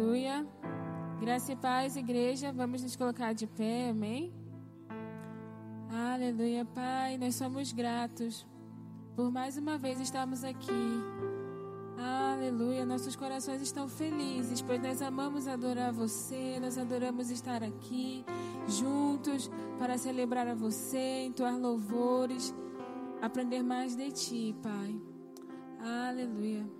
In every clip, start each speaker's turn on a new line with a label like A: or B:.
A: Aleluia. Graça e paz, igreja. Vamos nos colocar de pé, amém? Aleluia, Pai. Nós somos gratos por mais uma vez estarmos aqui. Aleluia. Nossos corações estão felizes, pois nós amamos adorar você, nós adoramos estar aqui juntos para celebrar a você, entoar louvores, aprender mais de ti, Pai. Aleluia.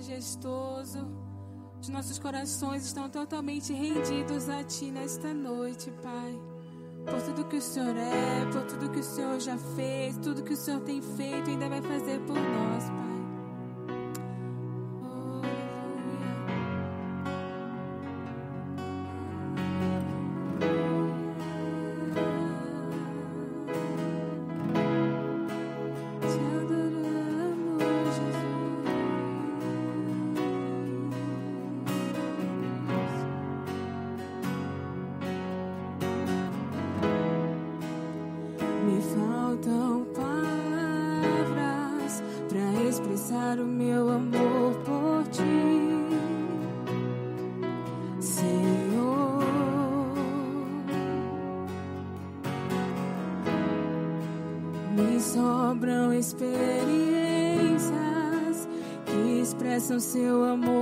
B: majestoso. Os nossos corações estão totalmente rendidos a Ti nesta noite, Pai. Por tudo que o Senhor é, por tudo que o Senhor já fez, tudo que o Senhor tem feito, e ainda vai fazer por nós, Pai.
A: o meu amor por ti, Senhor. Me sobram experiências que expressam seu amor.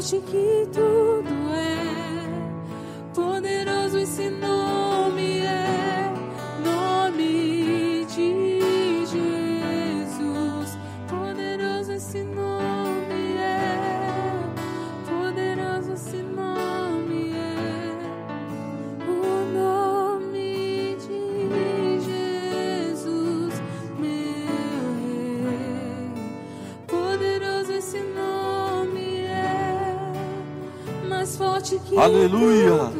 A: mostre que tudo é poderoso e sinônimo.
C: Aleluia.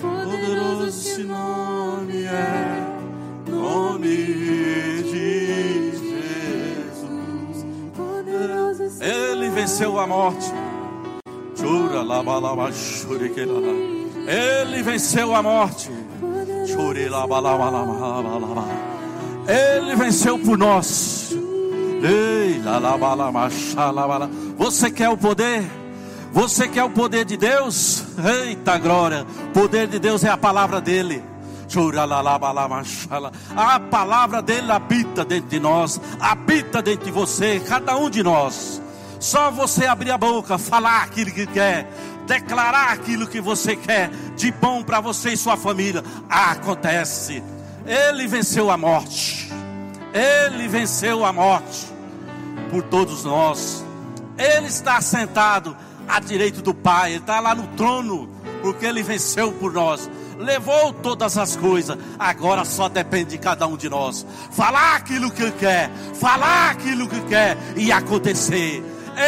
C: Poderoso esse nome é, nome de Jesus. Ele venceu a morte. Chura lá, balaba, Ele venceu a morte. Ele venceu por nós. Ei, Você quer o poder? Você quer o poder de Deus? Eita glória! O poder de Deus é a palavra dele. A palavra dele habita dentro de nós, habita dentro de você, cada um de nós. Só você abrir a boca, falar aquilo que quer, declarar aquilo que você quer de bom para você e sua família. acontece. Ele venceu a morte. Ele venceu a morte por todos nós. Ele está sentado à direita do Pai, Ele está lá no trono, porque Ele venceu por nós. Levou todas as coisas, agora só depende de cada um de nós. Falar aquilo que quer, falar aquilo que quer e acontecer.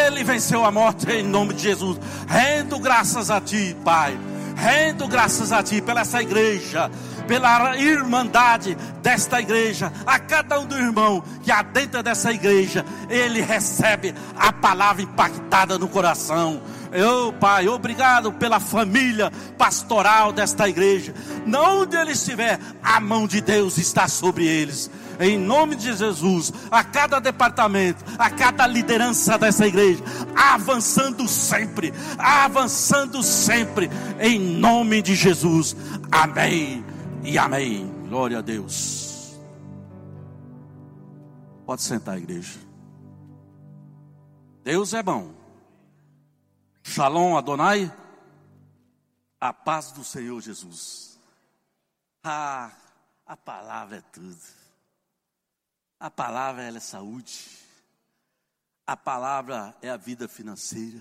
C: Ele venceu a morte em nome de Jesus. Rendo graças a Ti, Pai. Rendo graças a Ti pela essa igreja pela irmandade desta igreja, a cada um do irmão que adentra dessa igreja, ele recebe a palavra impactada no coração. Eu, Pai, obrigado pela família pastoral desta igreja. Onde ele estiver, a mão de Deus está sobre eles. Em nome de Jesus, a cada departamento, a cada liderança dessa igreja, avançando sempre, avançando sempre, em nome de Jesus. Amém e amém. Glória a Deus. Pode sentar, igreja. Deus é bom. Shalom Adonai. A paz do Senhor Jesus. Ah, a palavra é tudo. A palavra é saúde. A palavra é a vida financeira.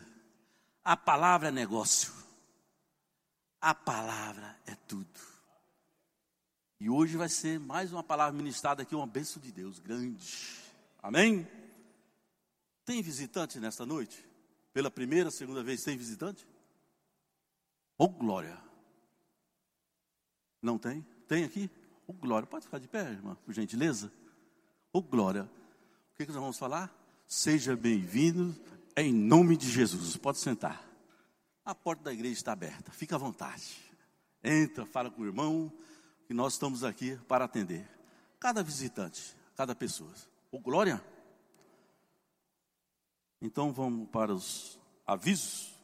C: A palavra é negócio. A palavra é tudo. E hoje vai ser mais uma palavra ministrada aqui, uma bênção de Deus grande. Amém? Tem visitante nesta noite? Pela primeira, segunda vez, tem visitante? Oh, glória! Não tem? Tem aqui? Oh, glória! Pode ficar de pé, irmã, por gentileza? Oh, glória! O que, que nós vamos falar? Seja bem-vindo em nome de Jesus. Pode sentar. A porta da igreja está aberta, fica à vontade. Entra, fala com o irmão e nós estamos aqui para atender cada visitante, cada pessoa. O glória. Então vamos para os avisos.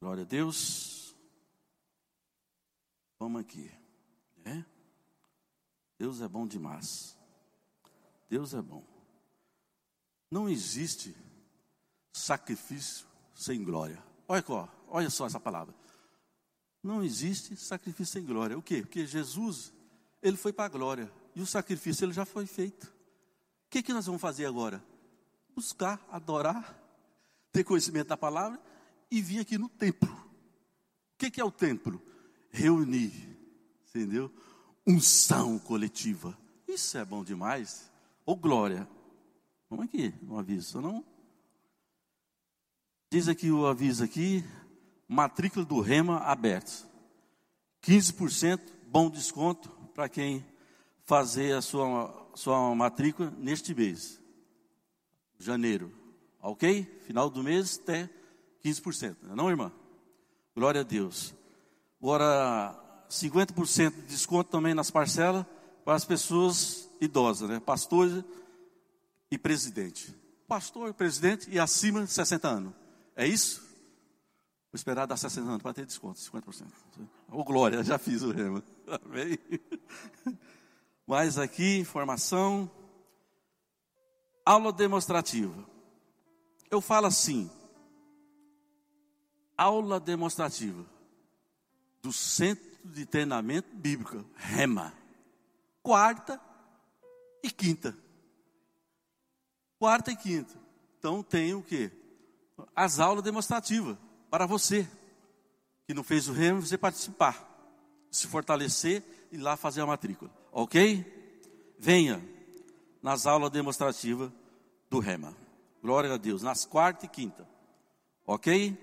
C: Glória a Deus. Vamos aqui. É? Deus é bom demais. Deus é bom. Não existe sacrifício sem glória. Olha, olha só essa palavra. Não existe sacrifício sem glória. O quê? Porque Jesus, ele foi para a glória. E o sacrifício ele já foi feito. O que, que nós vamos fazer agora? Buscar, adorar, ter conhecimento da palavra e vir aqui no templo. O que, que é o templo? Reunir, entendeu? Unção coletiva. Isso é bom demais. Ou glória. Vamos aqui, um aviso, não? Diz aqui o aviso aqui, matrícula do Rema aberta. 15%, bom desconto para quem fazer a sua, sua matrícula neste mês. Janeiro. Ok? Final do mês até 15%. Não, irmã? Glória a Deus. Agora, 50% de desconto também nas parcelas para as pessoas idosas, né? Pastor e presidente. Pastor presidente e acima de 60 anos. É isso? Vou esperar dar 60 anos para ter desconto, 50%. Ô glória, já fiz o rema. Amém? Aqui, informação. Aula demonstrativa. Eu falo assim. Aula demonstrativa. Do Centro de Treinamento Bíblico, REMA. Quarta e quinta. Quarta e quinta. Então tem o quê? As aulas demonstrativas para você que não fez o remo, você participar, se fortalecer e lá fazer a matrícula, ok? Venha nas aulas demonstrativas do Rema. Glória a Deus, nas quarta e quinta, ok?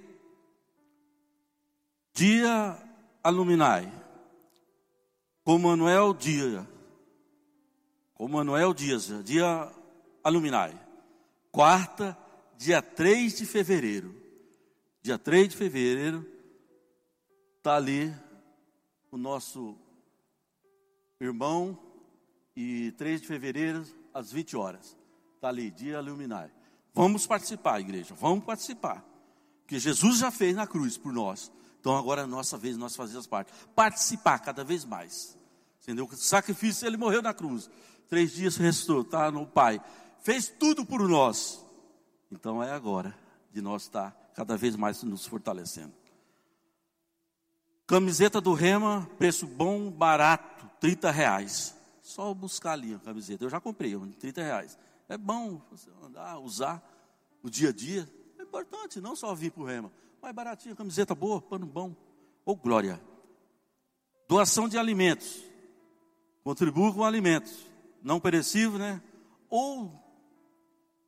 C: Dia Aluminai, com Manuel Dias, com Manuel Dias, dia Aluminai, quarta, dia 3 de fevereiro, dia 3 de fevereiro, está ali o nosso irmão, e 3 de fevereiro, às 20 horas. Está ali, dia luminar. Vamos participar, igreja, vamos participar. Porque Jesus já fez na cruz por nós. Então agora é a nossa vez, nós fazemos parte. Participar cada vez mais. Entendeu? O sacrifício, ele morreu na cruz. Três dias restou, está no Pai. Fez tudo por nós. Então é agora de nós estar cada vez mais nos fortalecendo. Camiseta do Rema, preço bom, barato, 30 reais. Só buscar ali a camiseta. Eu já comprei, 30 reais. É bom você andar, usar no dia a dia. É importante, não só vir para o Rema. Mas baratinho, camiseta boa, pano bom. Ô oh, glória. Doação de alimentos. Contribua com alimentos. Não perecível, né? Ou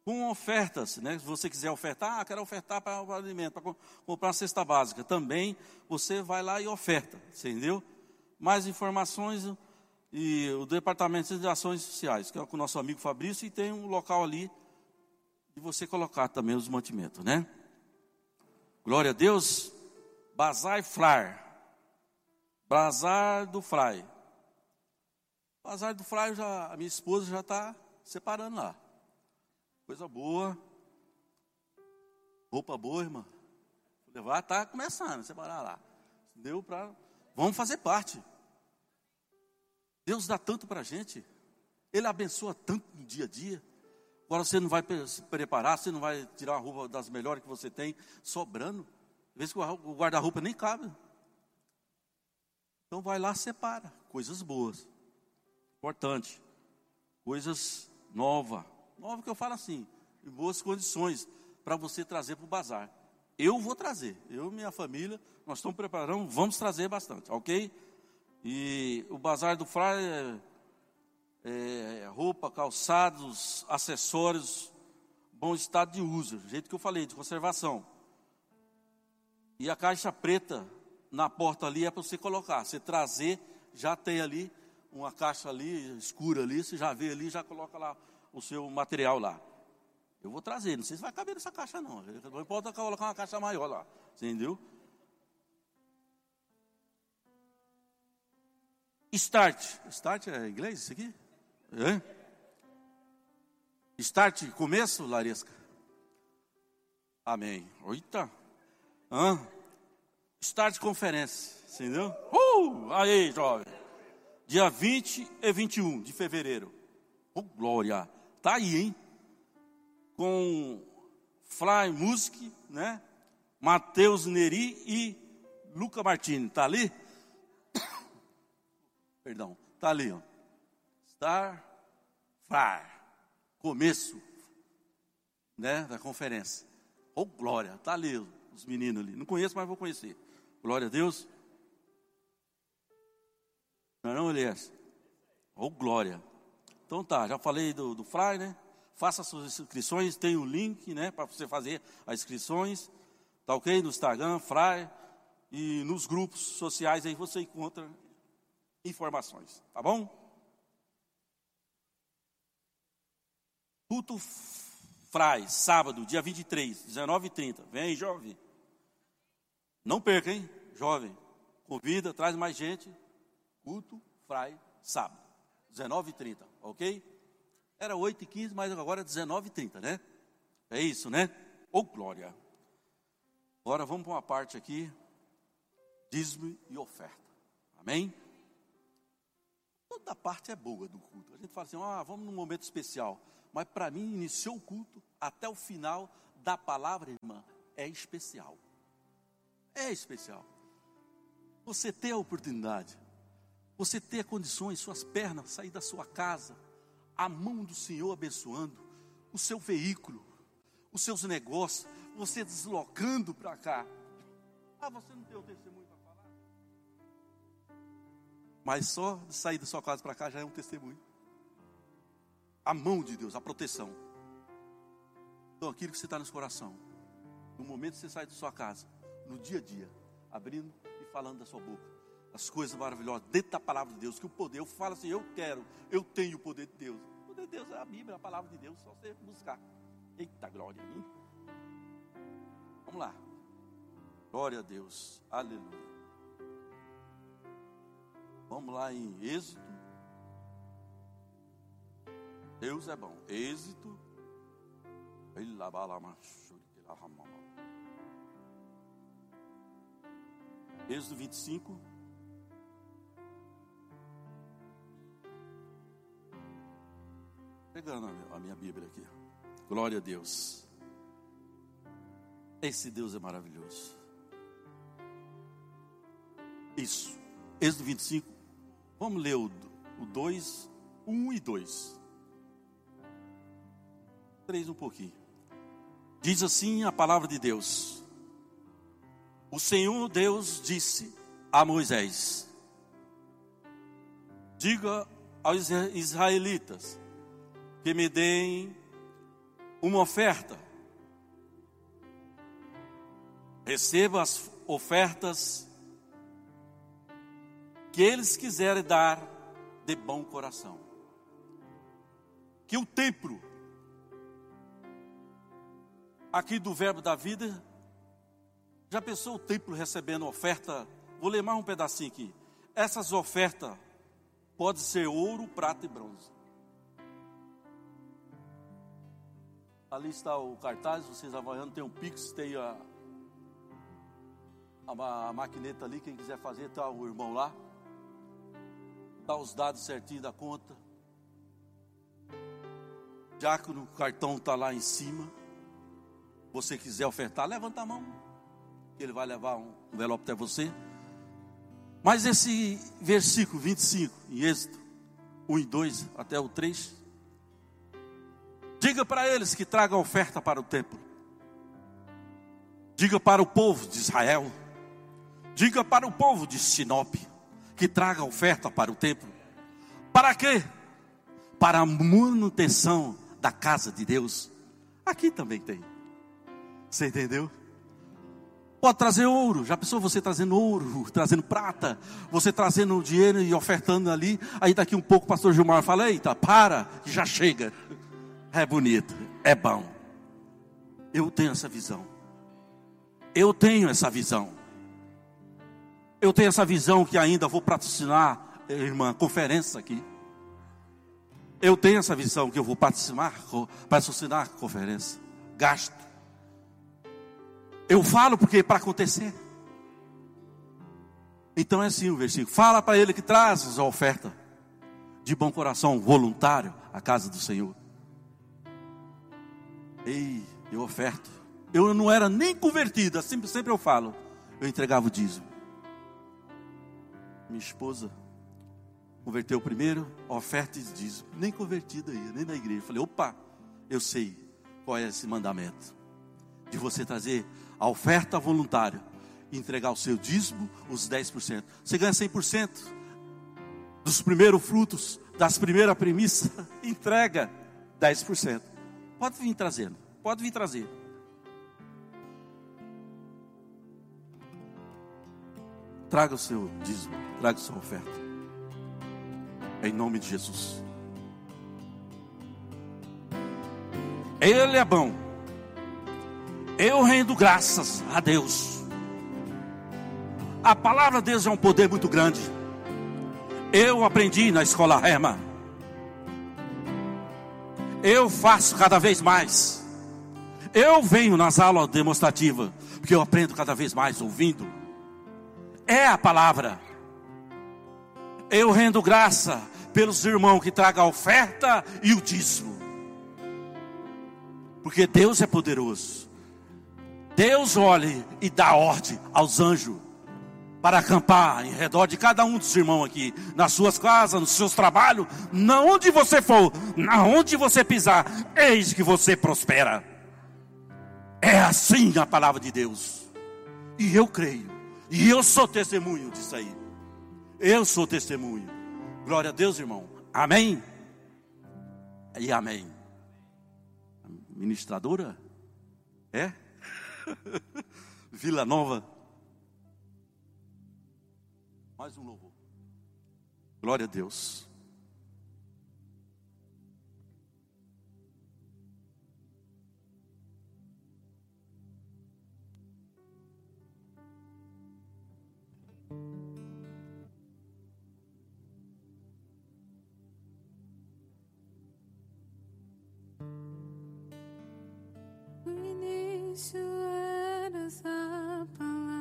C: com ofertas, né? Se você quiser ofertar, ah, quero ofertar para o alimento, para comprar uma cesta básica. Também você vai lá e oferta, entendeu? Mais informações e o Departamento de Ações Sociais, que é com o nosso amigo Fabrício, e tem um local ali de você colocar também os mantimentos, né? Glória a Deus. Bazar Flar. Bazar do Fly. Bazar do Fly, já, a minha esposa já está separando lá. Coisa boa. Roupa boa, irmã. Levar, tá começando, separar lá. Deu para. Vamos fazer parte. Deus dá tanto para a gente. Ele abençoa tanto no dia a dia. Agora você não vai se preparar, você não vai tirar a roupa das melhores que você tem, sobrando. Às vezes o guarda-roupa nem cabe. Então vai lá, separa. Coisas boas. Importante. Coisas novas. Nova que eu falo assim, em boas condições, para você trazer para o bazar. Eu vou trazer, eu e minha família, nós estamos preparando, vamos trazer bastante, ok? E o bazar do Frade é, é, roupa, calçados, acessórios, bom estado de uso, do jeito que eu falei, de conservação. E a caixa preta na porta ali é para você colocar, você trazer, já tem ali uma caixa ali, escura ali, você já vê ali, já coloca lá o seu material lá. Eu vou trazer, não sei se vai caber nessa caixa não. Não importa colocar uma caixa maior lá. Entendeu? Start. Start é inglês isso aqui? É? Start, começo, Laresca? Amém. Oita. Hã? Start conferência. Entendeu? Uh! Aí, jovem. Dia 20 e 21 de fevereiro. Oh, glória. Tá aí, hein? Com Fly Music, né? Matheus Neri e Luca Martini. Tá ali? Perdão, tá ali, ó. Star Fire. Começo, né, da conferência. Oh, glória. Tá ali os meninos ali. Não conheço, mas vou conhecer. Glória a Deus. Não é não, Elias? Oh, glória. Então tá, já falei do, do Fly, né? Faça suas inscrições, tem o um link, né? Para você fazer as inscrições. Tá ok? No Instagram, Fly. E nos grupos sociais aí você encontra informações. Tá bom? Culto Fry, sábado, dia 23, 19h30. Vem aí, jovem. Não perca, hein? Jovem. Convida, traz mais gente. Culto Fry, sábado, 19h30 ok? Era 8 e 15 mas agora é 19 e 30 né? É isso, né? Ô oh, glória! Agora vamos para uma parte aqui, dízimo e oferta. Amém? Toda parte é boa do culto. A gente fala assim, ah, vamos num momento especial. Mas para mim, iniciou o culto até o final da palavra, irmã, é especial. É especial. Você tem a oportunidade você ter condições, suas pernas, sair da sua casa, a mão do Senhor abençoando, o seu veículo, os seus negócios, você deslocando para cá. Ah, você não tem o testemunho para falar? Mas só de sair da sua casa para cá já é um testemunho. A mão de Deus, a proteção. Então, aquilo que você está no seu coração, no momento que você sai da sua casa, no dia a dia, abrindo e falando da sua boca as coisas maravilhosas dentro da palavra de Deus, que o poder, eu falo assim, eu quero, eu tenho o poder de Deus. O poder de Deus é a Bíblia, a palavra de Deus, só você buscar. Eita glória, hein? Vamos lá. Glória a Deus. Aleluia. Vamos lá em Êxito. Deus é bom. Êxito. Êxodo 25. Pegando a minha Bíblia aqui. Glória a Deus. Esse Deus é maravilhoso. Isso. Êxodo 25. Vamos ler o, o 2, 1 e 2. 3 um pouquinho. Diz assim a palavra de Deus. O Senhor Deus disse a Moisés: Diga aos israelitas que me deem uma oferta. Receba as ofertas que eles quiserem dar de bom coração. Que o templo aqui do verbo da vida já pensou o templo recebendo oferta? Vou ler mais um pedacinho aqui. Essas ofertas podem ser ouro, prata e bronze. Ali está o cartaz, vocês avaliando, tem um Pix, tem a, a, a maquineta ali, quem quiser fazer, está o irmão lá. Está os dados certinho da conta. Que o cartão está lá em cima. Você quiser ofertar, levanta a mão ele vai levar um envelope até você. Mas esse versículo 25, em Êxodo 1 e 2 até o 3, diga para eles que tragam oferta para o templo. Diga para o povo de Israel, diga para o povo de Sinop, que traga oferta para o templo. Para quê? Para a manutenção da casa de Deus. Aqui também tem. Você entendeu? Pode trazer ouro. Já pensou você trazendo ouro, trazendo prata, você trazendo dinheiro e ofertando ali. Aí daqui um pouco o pastor Gilmar fala: Eita, para, que já chega. É bonito, é bom. Eu tenho essa visão. Eu tenho essa visão. Eu tenho essa visão que ainda vou patrocinar, irmã, conferência aqui. Eu tenho essa visão que eu vou patrocinar, patrocinar conferência. Gasto. Eu falo porque para acontecer. Então é assim o versículo. Fala para ele que traz a oferta de bom coração, voluntário, à casa do Senhor. Ei, eu oferto. Eu não era nem convertida, sempre, sempre eu falo. Eu entregava o dízimo. Minha esposa converteu primeiro, oferta e dízimo. Nem convertida aí, nem na igreja. falei, opa, eu sei qual é esse mandamento. De você trazer a oferta voluntária, entregar o seu dízimo, os 10%. Você ganha 100% dos primeiros frutos, das primeiras premissas, entrega 10%. Pode vir trazendo, pode vir trazer. Traga o seu dízimo, traga a sua oferta. Em nome de Jesus. Ele é bom eu rendo graças a Deus. A palavra de Deus é um poder muito grande. Eu aprendi na escola Rema. Eu faço cada vez mais. Eu venho nas aulas demonstrativas, porque eu aprendo cada vez mais ouvindo. É a palavra. Eu rendo graça pelos irmãos que tragam a oferta e o dízimo. Porque Deus é poderoso. Deus olhe e dá ordem aos anjos para acampar em redor de cada um dos irmãos aqui, nas suas casas, nos seus trabalhos, na onde você for, na onde você pisar, eis que você prospera. É assim a palavra de Deus. E eu creio, e eu sou testemunho disso aí. Eu sou testemunho. Glória a Deus, irmão. Amém. E amém. Ministradora? É? Vila Nova. Mais um louvor. Glória a Deus.
D: início era essa palavra.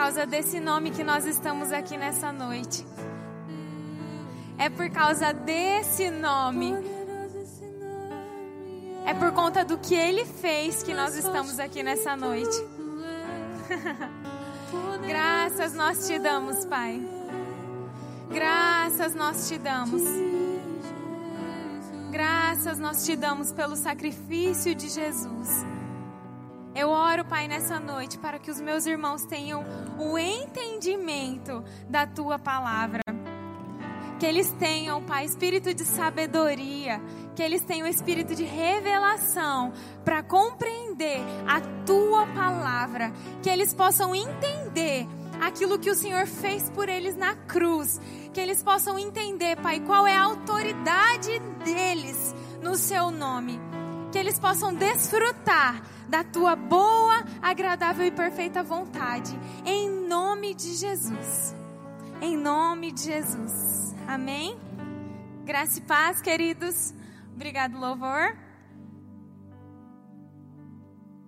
E: causa desse nome que nós estamos aqui nessa noite. É por causa desse nome. É por conta do que ele fez que nós estamos aqui nessa noite. Graças nós te damos, Pai. Graças nós te damos. Graças nós te damos pelo sacrifício de Jesus. Pai, nessa noite para que os meus irmãos tenham o entendimento da tua palavra. Que eles tenham, Pai, espírito de sabedoria, que eles tenham espírito de revelação para compreender a tua palavra, que eles possam entender aquilo que o Senhor fez por eles na cruz, que eles possam entender, Pai, qual é a autoridade deles no seu nome, que eles possam desfrutar da tua boa, agradável e perfeita vontade. Em nome de Jesus. Em nome de Jesus. Amém? Graça e paz, queridos. Obrigado, louvor.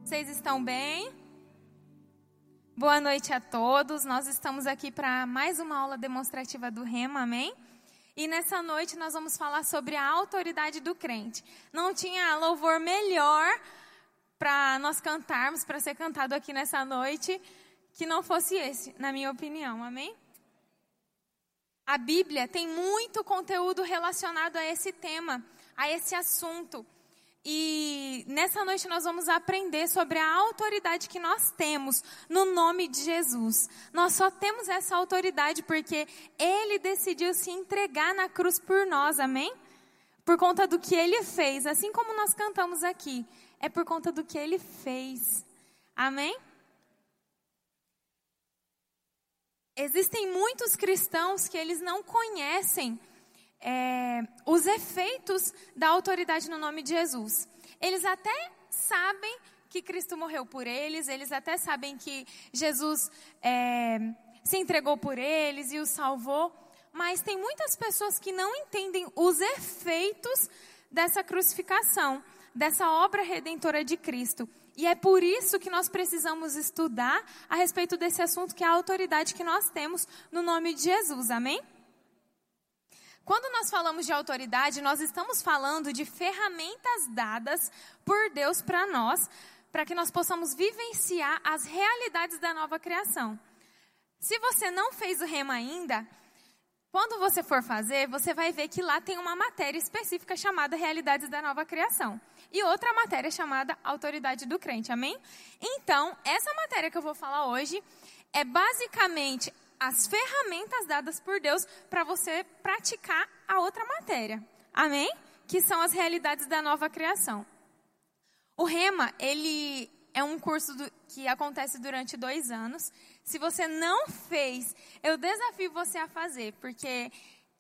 E: Vocês estão bem? Boa noite a todos. Nós estamos aqui para mais uma aula demonstrativa do Rema, amém? E nessa noite nós vamos falar sobre a autoridade do crente. Não tinha louvor melhor para nós cantarmos, para ser cantado aqui nessa noite, que não fosse esse, na minha opinião, amém? A Bíblia tem muito conteúdo relacionado a esse tema, a esse assunto. E nessa noite nós vamos aprender sobre a autoridade que nós temos no nome de Jesus. Nós só temos essa autoridade porque Ele decidiu se entregar na cruz por nós, amém? Por conta do que Ele fez, assim como nós cantamos aqui é por conta do que ele fez. Amém? Existem muitos cristãos que eles não conhecem é, os efeitos da autoridade no nome de Jesus. Eles até sabem que Cristo morreu por eles, eles até sabem que Jesus é, se entregou por eles e os salvou, mas tem muitas pessoas que não entendem os efeitos dessa crucificação dessa obra redentora de Cristo. E é por isso que nós precisamos estudar a respeito desse assunto, que é a autoridade que nós temos no nome de Jesus. Amém? Quando nós falamos de autoridade, nós estamos falando de ferramentas dadas por Deus para nós, para que nós possamos vivenciar as realidades da nova criação. Se você não fez o rema ainda, quando você for fazer, você vai ver que lá tem uma matéria específica chamada Realidades da Nova Criação. E outra matéria chamada Autoridade do Crente, amém? Então, essa matéria que eu vou falar hoje é basicamente as ferramentas dadas por Deus para você praticar a outra matéria, amém? Que são as realidades da nova criação. O Rema, ele é um curso do, que acontece durante dois anos. Se você não fez, eu desafio você a fazer, porque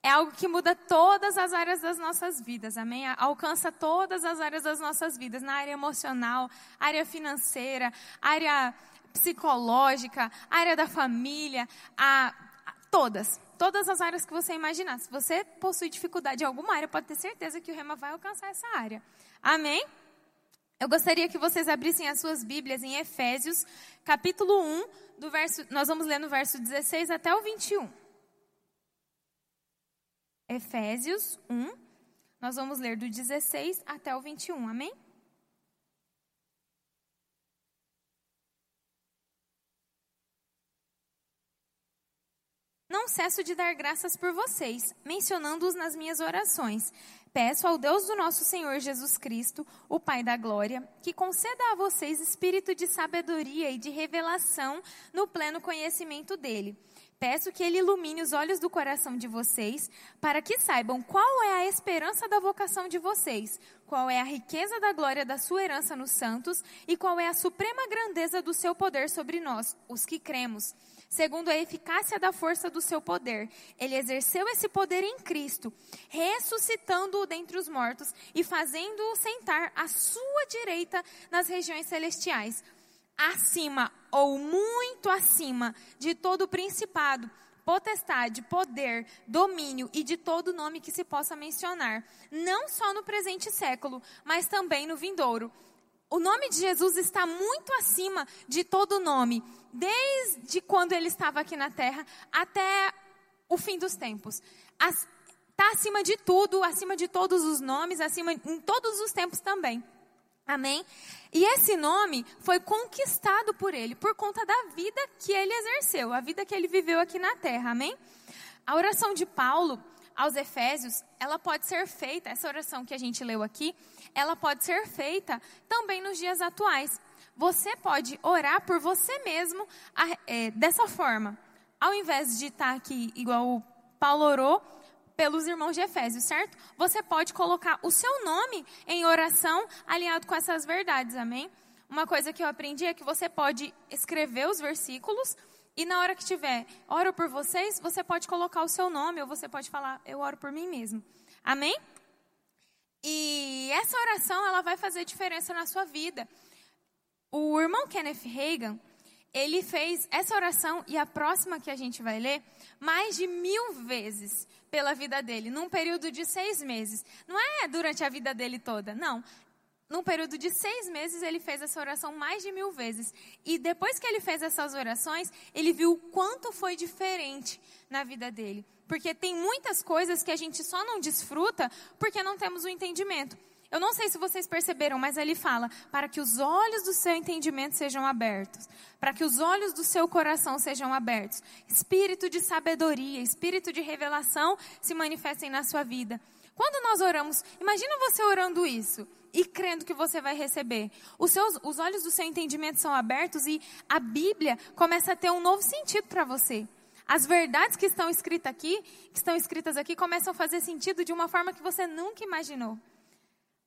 E: é algo que muda todas as áreas das nossas vidas, amém? Alcança todas as áreas das nossas vidas, na área emocional, área financeira, área psicológica, área da família, a, a, todas. Todas as áreas que você imaginar. Se você possui dificuldade em alguma área, pode ter certeza que o Rema vai alcançar essa área. Amém? Eu gostaria que vocês abrissem as suas Bíblias em Efésios, capítulo 1, do verso, nós vamos ler no verso 16 até o 21. Efésios 1, nós vamos ler do 16 até o 21, amém? Não cesso de dar graças por vocês, mencionando-os nas minhas orações Peço ao Deus do nosso Senhor Jesus Cristo, o Pai da Glória, que conceda a vocês espírito de sabedoria e de revelação no pleno conhecimento dele. Peço que ele ilumine os olhos do coração de vocês, para que saibam qual é a esperança da vocação de vocês, qual é a riqueza da glória da sua herança nos santos e qual é a suprema grandeza do seu poder sobre nós, os que cremos segundo a eficácia da força do seu poder. Ele exerceu esse poder em Cristo, ressuscitando-o dentre os mortos e fazendo-o sentar à sua direita nas regiões celestiais, acima ou muito acima de todo principado, potestade, poder, domínio e de todo nome que se possa mencionar, não só no presente século, mas também no vindouro. O nome de Jesus está muito acima de todo nome, desde quando ele estava aqui na terra até o fim dos tempos. Está acima de tudo, acima de todos os nomes, acima em todos os tempos também. Amém? E esse nome foi conquistado por ele, por conta da vida que ele exerceu, a vida que ele viveu aqui na terra. Amém? A oração de Paulo aos Efésios, ela pode ser feita, essa oração que a gente leu aqui, ela pode ser feita também nos dias atuais. Você pode orar por você mesmo é, dessa forma. Ao invés de estar aqui igual o Paulo orou pelos irmãos de Efésios, certo? Você pode colocar o seu nome em oração alinhado com essas verdades, amém? Uma coisa que eu aprendi é que você pode escrever os versículos e na hora que tiver, oro por vocês, você pode colocar o seu nome ou você pode falar, eu oro por mim mesmo. Amém? E essa oração, ela vai fazer diferença na sua vida. O irmão Kenneth Reagan, ele fez essa oração e a próxima que a gente vai ler, mais de mil vezes pela vida dele, num período de seis meses. Não é durante a vida dele toda, não num período de seis meses, ele fez essa oração mais de mil vezes. E depois que ele fez essas orações, ele viu o quanto foi diferente na vida dele. Porque tem muitas coisas que a gente só não desfruta porque não temos o entendimento. Eu não sei se vocês perceberam, mas ele fala: para que os olhos do seu entendimento sejam abertos, para que os olhos do seu coração sejam abertos, espírito de sabedoria, espírito de revelação se manifestem na sua vida. Quando nós oramos, imagina você orando isso e crendo que você vai receber. Os, seus, os olhos do seu entendimento são abertos e a Bíblia começa a ter um novo sentido para você. As verdades que estão escritas aqui, que estão escritas aqui, começam a fazer sentido de uma forma que você nunca imaginou.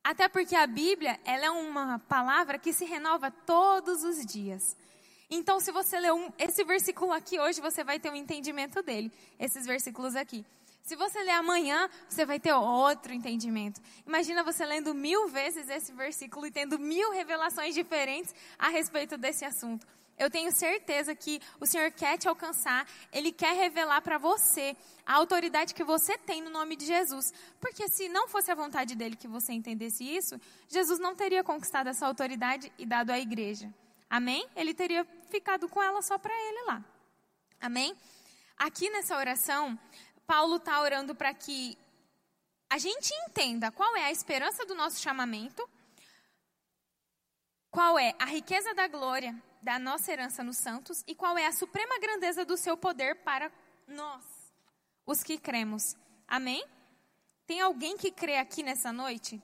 E: Até porque a Bíblia, ela é uma palavra que se renova todos os dias. Então, se você ler um, esse versículo aqui hoje, você vai ter um entendimento dele. Esses versículos aqui. Se você ler amanhã, você vai ter outro entendimento. Imagina você lendo mil vezes esse versículo e tendo mil revelações diferentes a respeito desse assunto. Eu tenho certeza que o Senhor quer te alcançar, Ele quer revelar para você a autoridade que você tem no nome de Jesus. Porque se não fosse a vontade dele que você entendesse isso, Jesus não teria conquistado essa autoridade e dado à igreja. Amém? Ele teria ficado com ela só para ele lá. Amém? Aqui nessa oração, Paulo está orando para que a gente entenda qual é a esperança do nosso chamamento, qual é a riqueza da glória da nossa herança nos santos e qual é a suprema grandeza do seu poder para nós, os que cremos. Amém? Tem alguém que crê aqui nessa noite?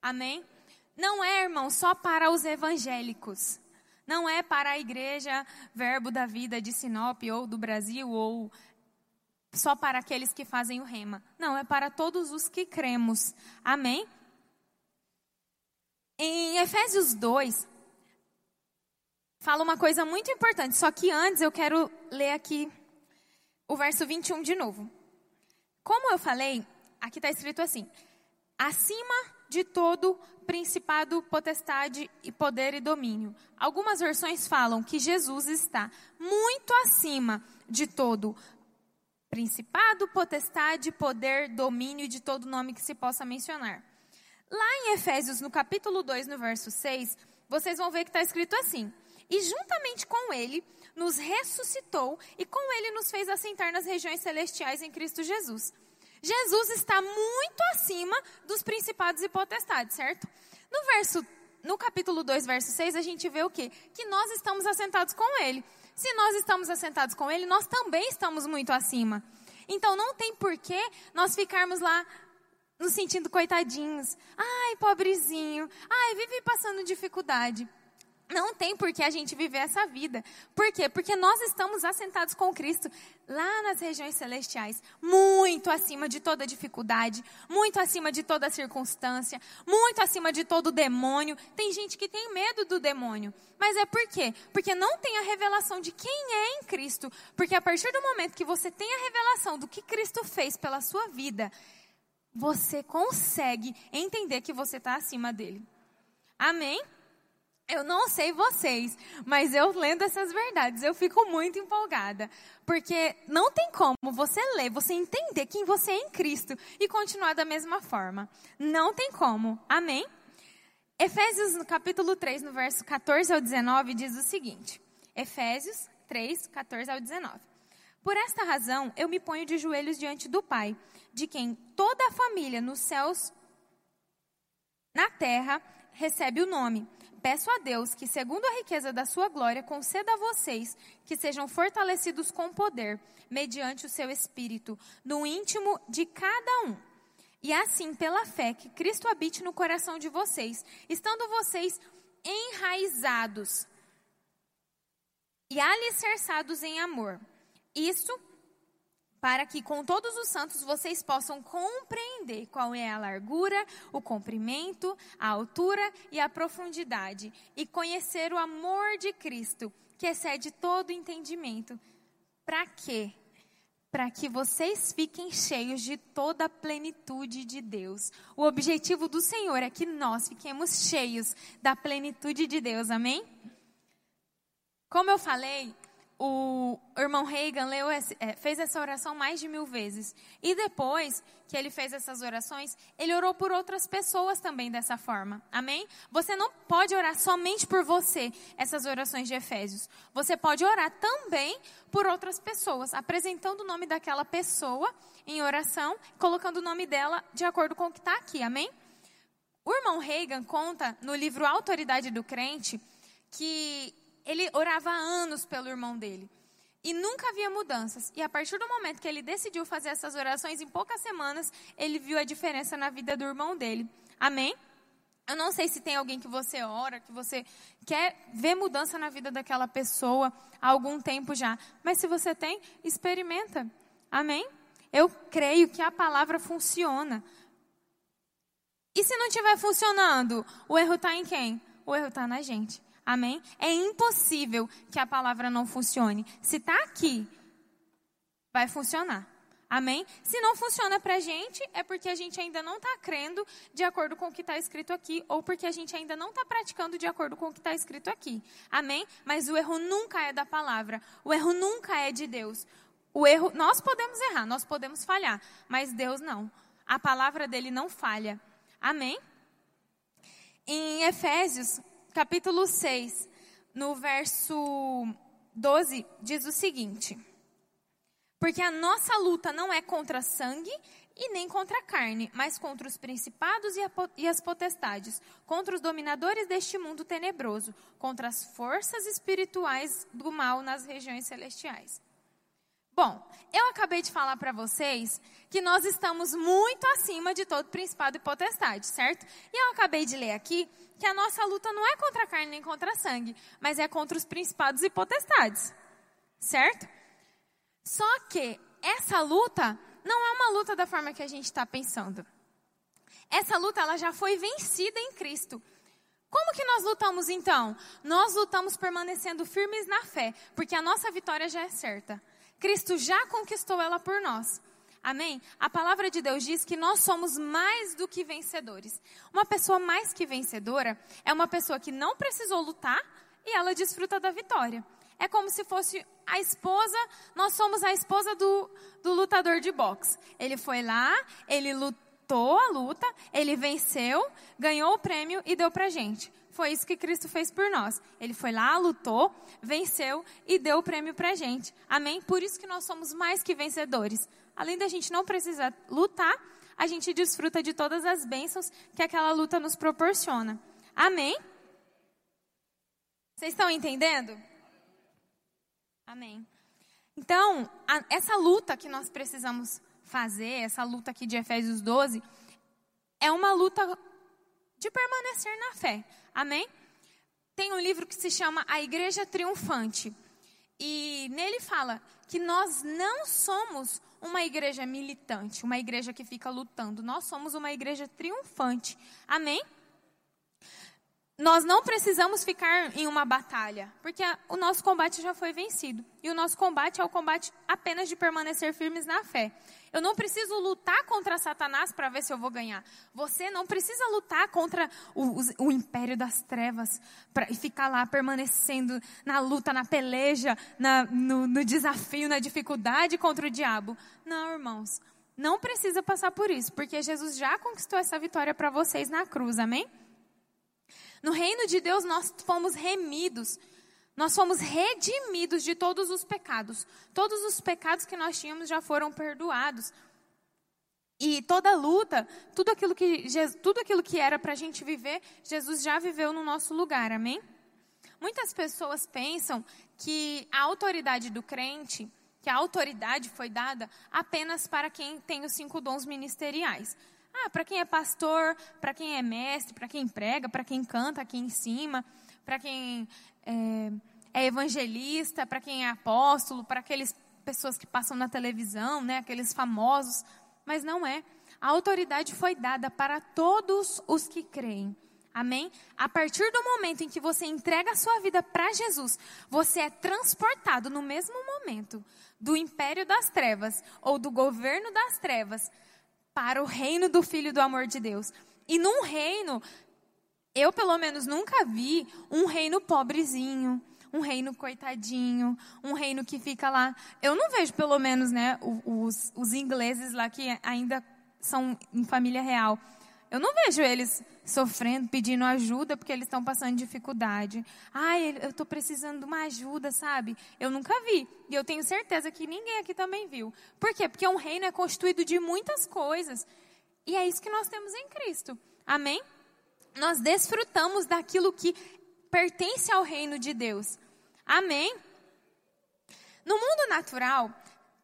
E: Amém? Não é, irmão, só para os evangélicos. Não é para a igreja Verbo da Vida de Sinop ou do Brasil ou só para aqueles que fazem o rema. Não, é para todos os que cremos. Amém? Em Efésios 2, fala uma coisa muito importante, só que antes eu quero ler aqui o verso 21 de novo. Como eu falei, aqui está escrito assim: acima de todo principado, potestade e poder e domínio. Algumas versões falam que Jesus está muito acima de todo principado, potestade, poder, domínio e de todo nome que se possa mencionar. Lá em Efésios, no capítulo 2, no verso 6, vocês vão ver que está escrito assim: E juntamente com ele nos ressuscitou e com ele nos fez assentar nas regiões celestiais em Cristo Jesus. Jesus está muito acima dos principados e potestades, certo? No verso no capítulo 2, verso 6, a gente vê o quê? Que nós estamos assentados com ele. Se nós estamos assentados com ele, nós também estamos muito acima. Então não tem porquê nós ficarmos lá nos sentindo coitadinhos. Ai, pobrezinho. Ai, vive passando dificuldade. Não tem por que a gente viver essa vida. Por quê? Porque nós estamos assentados com Cristo lá nas regiões celestiais, muito acima de toda dificuldade, muito acima de toda circunstância, muito acima de todo demônio. Tem gente que tem medo do demônio. Mas é por quê? Porque não tem a revelação de quem é em Cristo. Porque a partir do momento que você tem a revelação do que Cristo fez pela sua vida, você consegue entender que você está acima dele. Amém? Eu não sei vocês, mas eu lendo essas verdades, eu fico muito empolgada. Porque não tem como você ler, você entender quem você é em Cristo e continuar da mesma forma. Não tem como. Amém? Efésios, no capítulo 3, no verso 14 ao 19, diz o seguinte: Efésios 3, 14 ao 19. Por esta razão, eu me ponho de joelhos diante do Pai, de quem toda a família nos céus, na terra, recebe o nome peço a Deus que, segundo a riqueza da sua glória, conceda a vocês que sejam fortalecidos com poder, mediante o seu espírito, no íntimo de cada um. E assim, pela fé, que Cristo habite no coração de vocês, estando vocês enraizados e alicerçados em amor. Isso para que com todos os santos vocês possam compreender qual é a largura, o comprimento, a altura e a profundidade, e conhecer o amor de Cristo, que excede todo entendimento. Para quê? Para que vocês fiquem cheios de toda a plenitude de Deus. O objetivo do Senhor é que nós fiquemos cheios da plenitude de Deus, amém? Como eu falei, o irmão Reagan leu, é, fez essa oração mais de mil vezes. E depois que ele fez essas orações, ele orou por outras pessoas também dessa forma. Amém? Você não pode orar somente por você, essas orações de Efésios. Você pode orar também por outras pessoas, apresentando o nome daquela pessoa em oração, colocando o nome dela de acordo com o que está aqui. Amém? O irmão Reagan conta no livro Autoridade do Crente que ele orava há anos pelo irmão dele. E nunca havia mudanças. E a partir do momento que ele decidiu fazer essas orações, em poucas semanas, ele viu a diferença na vida do irmão dele. Amém? Eu não sei se tem alguém que você ora, que você quer ver mudança na vida daquela pessoa há algum tempo já. Mas se você tem, experimenta. Amém? Eu creio que a palavra funciona. E se não estiver funcionando, o erro está em quem? O erro está na gente. Amém? É impossível que a palavra não funcione. Se está aqui, vai funcionar. Amém? Se não funciona para a gente, é porque a gente ainda não está crendo de acordo com o que está escrito aqui, ou porque a gente ainda não está praticando de acordo com o que está escrito aqui. Amém? Mas o erro nunca é da palavra. O erro nunca é de Deus. O erro, nós podemos errar, nós podemos falhar, mas Deus não. A palavra dele não falha. Amém? Em Efésios, capítulo 6, no verso 12, diz o seguinte: Porque a nossa luta não é contra sangue e nem contra a carne, mas contra os principados e, as potestades, contra os dominadores deste mundo tenebroso, contra as forças espirituais do mal nas regiões celestiais. Bom, eu acabei de falar para vocês que nós estamos muito acima de todo principado e potestade, certo? E eu acabei de ler aqui que a nossa luta não é contra a carne nem contra a sangue, mas é contra os principados e potestades, certo? Só que essa luta não é uma luta da forma que a gente está pensando. Essa luta ela já foi vencida em Cristo. Como que nós lutamos então? Nós lutamos permanecendo firmes na fé, porque a nossa vitória já é certa. Cristo já conquistou ela por nós. Amém? A palavra de Deus diz que nós somos mais do que vencedores. Uma pessoa mais que vencedora é uma pessoa que não precisou lutar e ela desfruta da vitória. É como se fosse a esposa, nós somos a esposa do, do lutador de boxe. Ele foi lá, ele lutou a luta, ele venceu, ganhou o prêmio e deu pra gente. Foi isso que Cristo fez por nós. Ele foi lá, lutou, venceu e deu o prêmio pra gente. Amém? Por isso que nós somos mais que vencedores. Além da gente não precisar lutar, a gente desfruta de todas as bênçãos que aquela luta nos proporciona. Amém? Vocês estão entendendo? Amém. Então, a, essa luta que nós precisamos fazer, essa luta aqui de Efésios 12, é uma luta de permanecer na fé. Amém? Tem um livro que se chama A Igreja Triunfante. E nele fala que nós não somos uma igreja militante, uma igreja que fica lutando. Nós somos uma igreja triunfante. Amém? nós não precisamos ficar em uma batalha, porque o nosso combate já foi vencido. E o nosso combate é o combate apenas de permanecer firmes na fé. Eu não preciso lutar contra Satanás para ver se eu vou ganhar. Você não precisa lutar contra o, o, o império das trevas pra, e ficar lá permanecendo na luta, na peleja, na, no, no desafio, na dificuldade contra o diabo. Não, irmãos. Não precisa passar por isso, porque Jesus já conquistou essa vitória para vocês na cruz, amém? No reino de Deus nós fomos remidos, nós fomos redimidos de todos os pecados. Todos os pecados que nós tínhamos já foram perdoados. E toda luta, tudo aquilo que, tudo aquilo que era para a gente viver, Jesus já viveu no nosso lugar, amém? Muitas pessoas pensam que a autoridade do crente, que a autoridade foi dada apenas para quem tem os cinco dons ministeriais. Ah, para quem é pastor, para quem é mestre, para quem prega, para quem canta aqui em cima, para quem é, é evangelista, para quem é apóstolo, para aqueles pessoas que passam na televisão, né, aqueles famosos, mas não é. A autoridade foi dada para todos os que creem. Amém? A partir do momento em que você entrega a sua vida para Jesus, você é transportado no mesmo momento do império das trevas ou do governo das trevas para o reino do Filho do amor de Deus. E num reino, eu pelo menos nunca vi um reino pobrezinho, um reino coitadinho, um reino que fica lá. Eu não vejo, pelo menos, né, os, os ingleses lá que ainda são em família real. Eu não vejo eles sofrendo, pedindo ajuda porque eles estão passando dificuldade. Ai, eu estou precisando de uma ajuda, sabe? Eu nunca vi. E eu tenho certeza que ninguém aqui também viu. Por quê? Porque um reino é constituído de muitas coisas. E é isso que nós temos em Cristo. Amém? Nós desfrutamos daquilo que pertence ao reino de Deus. Amém? No mundo natural,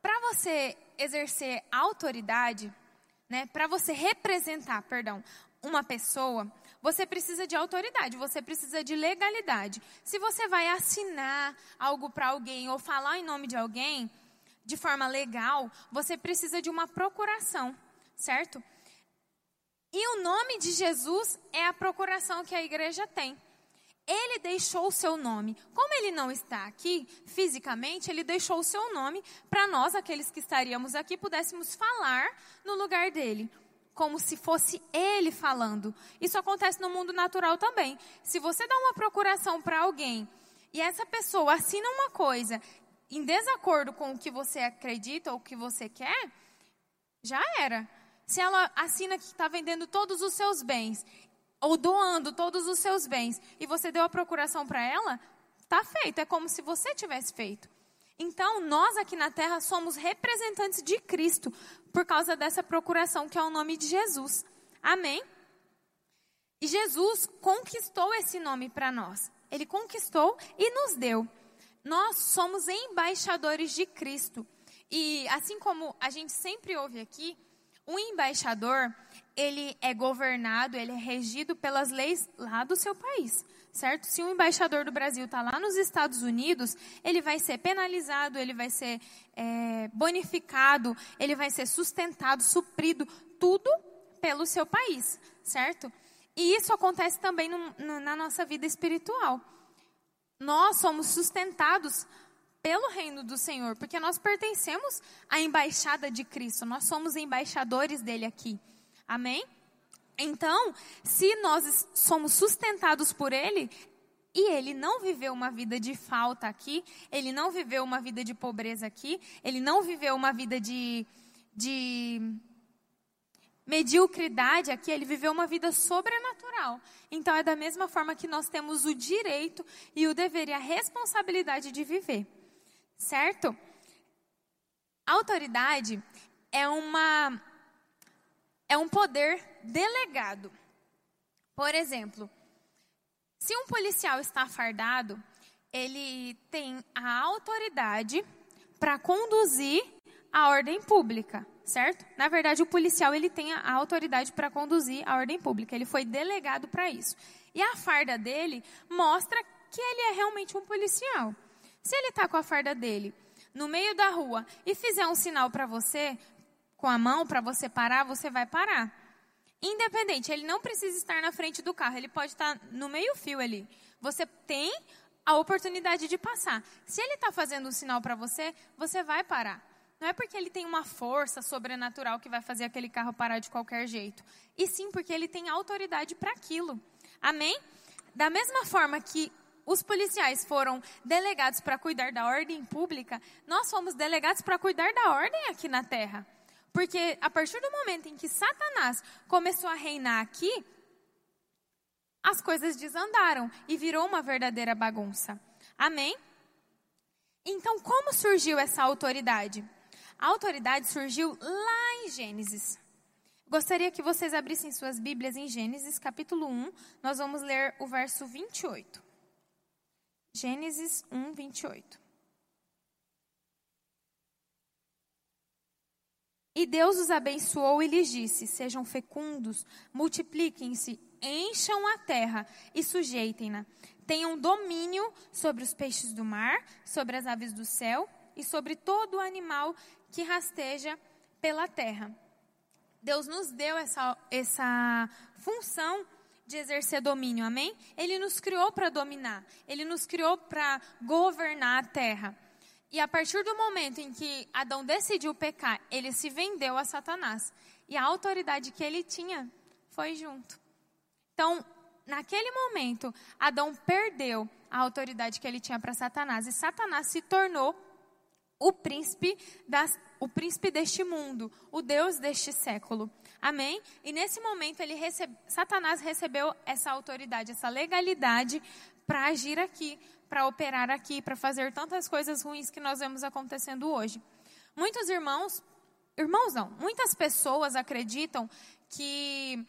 E: para você exercer autoridade, né, para você representar, perdão, uma pessoa, você precisa de autoridade, você precisa de legalidade. Se você vai assinar algo para alguém ou falar em nome de alguém de forma legal, você precisa de uma procuração, certo? E o nome de Jesus é a procuração que a igreja tem. Ele deixou o seu nome. Como ele não está aqui fisicamente, ele deixou o seu nome para nós, aqueles que estaríamos aqui, pudéssemos falar no lugar dele. Como se fosse ele falando. Isso acontece no mundo natural também. Se você dá uma procuração para alguém e essa pessoa assina uma coisa em desacordo com o que você acredita ou o que você quer, já era. Se ela assina que está vendendo todos os seus bens ou doando todos os seus bens e você deu a procuração para ela, está feito. É como se você tivesse feito. Então, nós aqui na terra somos representantes de Cristo por causa dessa procuração que é o nome de Jesus. Amém? E Jesus conquistou esse nome para nós. Ele conquistou e nos deu. Nós somos embaixadores de Cristo. E assim como a gente sempre ouve aqui, um embaixador, ele é governado, ele é regido pelas leis lá do seu país, certo? Se um embaixador do Brasil está lá nos Estados Unidos, ele vai ser penalizado, ele vai ser é, bonificado, ele vai ser sustentado, suprido, tudo pelo seu país, certo? E isso acontece também no, no, na nossa vida espiritual. Nós somos sustentados pelo reino do Senhor, porque nós pertencemos à embaixada de Cristo, nós somos embaixadores dele aqui. Amém? Então, se nós somos sustentados por ele, e ele não viveu uma vida de falta aqui, ele não viveu uma vida de pobreza aqui, ele não viveu uma vida de, de mediocridade aqui, ele viveu uma vida sobrenatural. Então é da mesma forma que nós temos o direito e o dever e a responsabilidade de viver. Certo? Autoridade é uma é um poder delegado. Por exemplo, se um policial está fardado, ele tem a autoridade para conduzir a ordem pública certo? Na verdade, o policial ele tem a autoridade para conduzir a ordem pública. Ele foi delegado para isso. E a farda dele mostra que ele é realmente um policial. Se ele está com a farda dele no meio da rua e fizer um sinal para você com a mão para você parar, você vai parar. Independente, ele não precisa estar na frente do carro, ele pode estar no meio-fio ali. Você tem a oportunidade de passar. Se ele está fazendo um sinal para você, você vai parar. Não é porque ele tem uma força sobrenatural que vai fazer aquele carro parar de qualquer jeito. E sim porque ele tem autoridade para aquilo. Amém? Da mesma forma que os policiais foram delegados para cuidar da ordem pública, nós fomos delegados para cuidar da ordem aqui na terra. Porque a partir do momento em que Satanás começou a reinar aqui, as coisas desandaram e virou uma verdadeira bagunça. Amém? Então, como surgiu essa autoridade? A autoridade surgiu lá em Gênesis. Gostaria que vocês abrissem suas Bíblias em Gênesis, capítulo 1. Nós vamos ler o verso 28. Gênesis 1, 28. E Deus os abençoou e lhes disse: Sejam fecundos, multipliquem-se, encham a terra e sujeitem-na. Tenham domínio sobre os peixes do mar, sobre as aves do céu e sobre todo animal que rasteja pela terra. Deus nos deu essa, essa função de exercer domínio, amém? Ele nos criou para dominar, ele nos criou para governar a terra. E a partir do momento em que Adão decidiu pecar, ele se vendeu a Satanás. E a autoridade que ele tinha foi junto. Então, naquele momento, Adão perdeu a autoridade que ele tinha para Satanás. E Satanás se tornou o príncipe das, o príncipe deste mundo, o Deus deste século. Amém? E nesse momento ele recebe, Satanás recebeu essa autoridade, essa legalidade para agir aqui, para operar aqui, para fazer tantas coisas ruins que nós vemos acontecendo hoje. Muitos irmãos, irmãos não, muitas pessoas acreditam que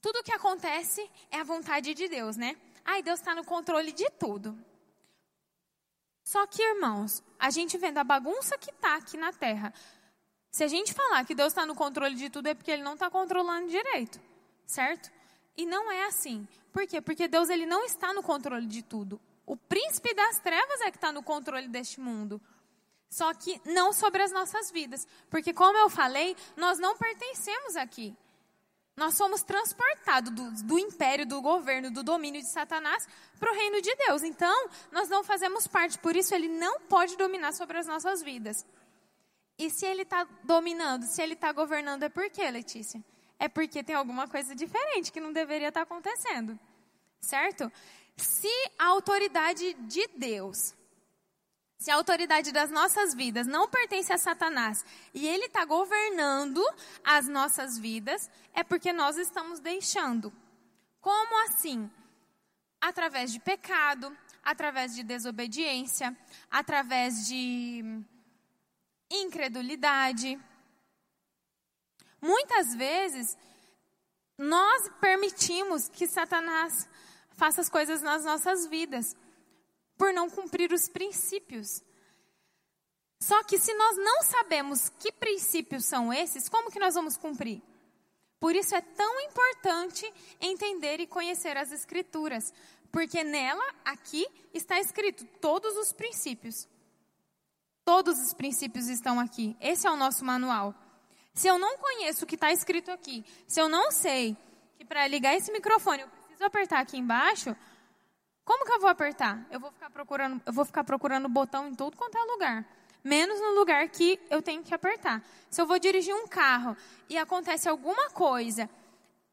E: tudo que acontece é a vontade de Deus, né? Ai, Deus está no controle de tudo. Só que, irmãos, a gente vendo a bagunça que está aqui na terra, se a gente falar que Deus está no controle de tudo, é porque Ele não está controlando direito, certo? E não é assim. Por quê? Porque Deus ele não está no controle de tudo. O príncipe das trevas é que está no controle deste mundo. Só que não sobre as nossas vidas. Porque, como eu falei, nós não pertencemos aqui. Nós somos transportados do, do, império, do governo, do domínio de Satanás para o reino de Deus. Então, nós não fazemos parte, por isso ele não pode dominar sobre as nossas vidas. E se ele está dominando, se ele está governando, é por quê, Letícia? É porque tem alguma coisa diferente que não deveria estar tá acontecendo. Certo? Se a autoridade de Deus se a autoridade das nossas vidas não pertence a Satanás e ele está governando as nossas vidas, é porque nós estamos deixando. Como assim? Através de pecado, através de desobediência, através de incredulidade. Muitas vezes, nós permitimos que Satanás faça as coisas nas nossas vidas, por não cumprir os princípios. Só que se nós não sabemos que princípios são esses, como que nós vamos cumprir? Por isso é tão importante entender e conhecer as Escrituras, porque nela, aqui, está escrito todos os princípios. Todos os princípios estão aqui. Esse é o nosso manual. Se eu não conheço o que está escrito aqui, se eu não sei que para ligar esse microfone eu preciso apertar aqui embaixo, como que eu vou apertar? Eu vou ficar procurando, eu vou ficar procurando botão em todo quanto é lugar, menos no lugar que eu tenho que apertar. Se eu vou dirigir um carro e acontece alguma coisa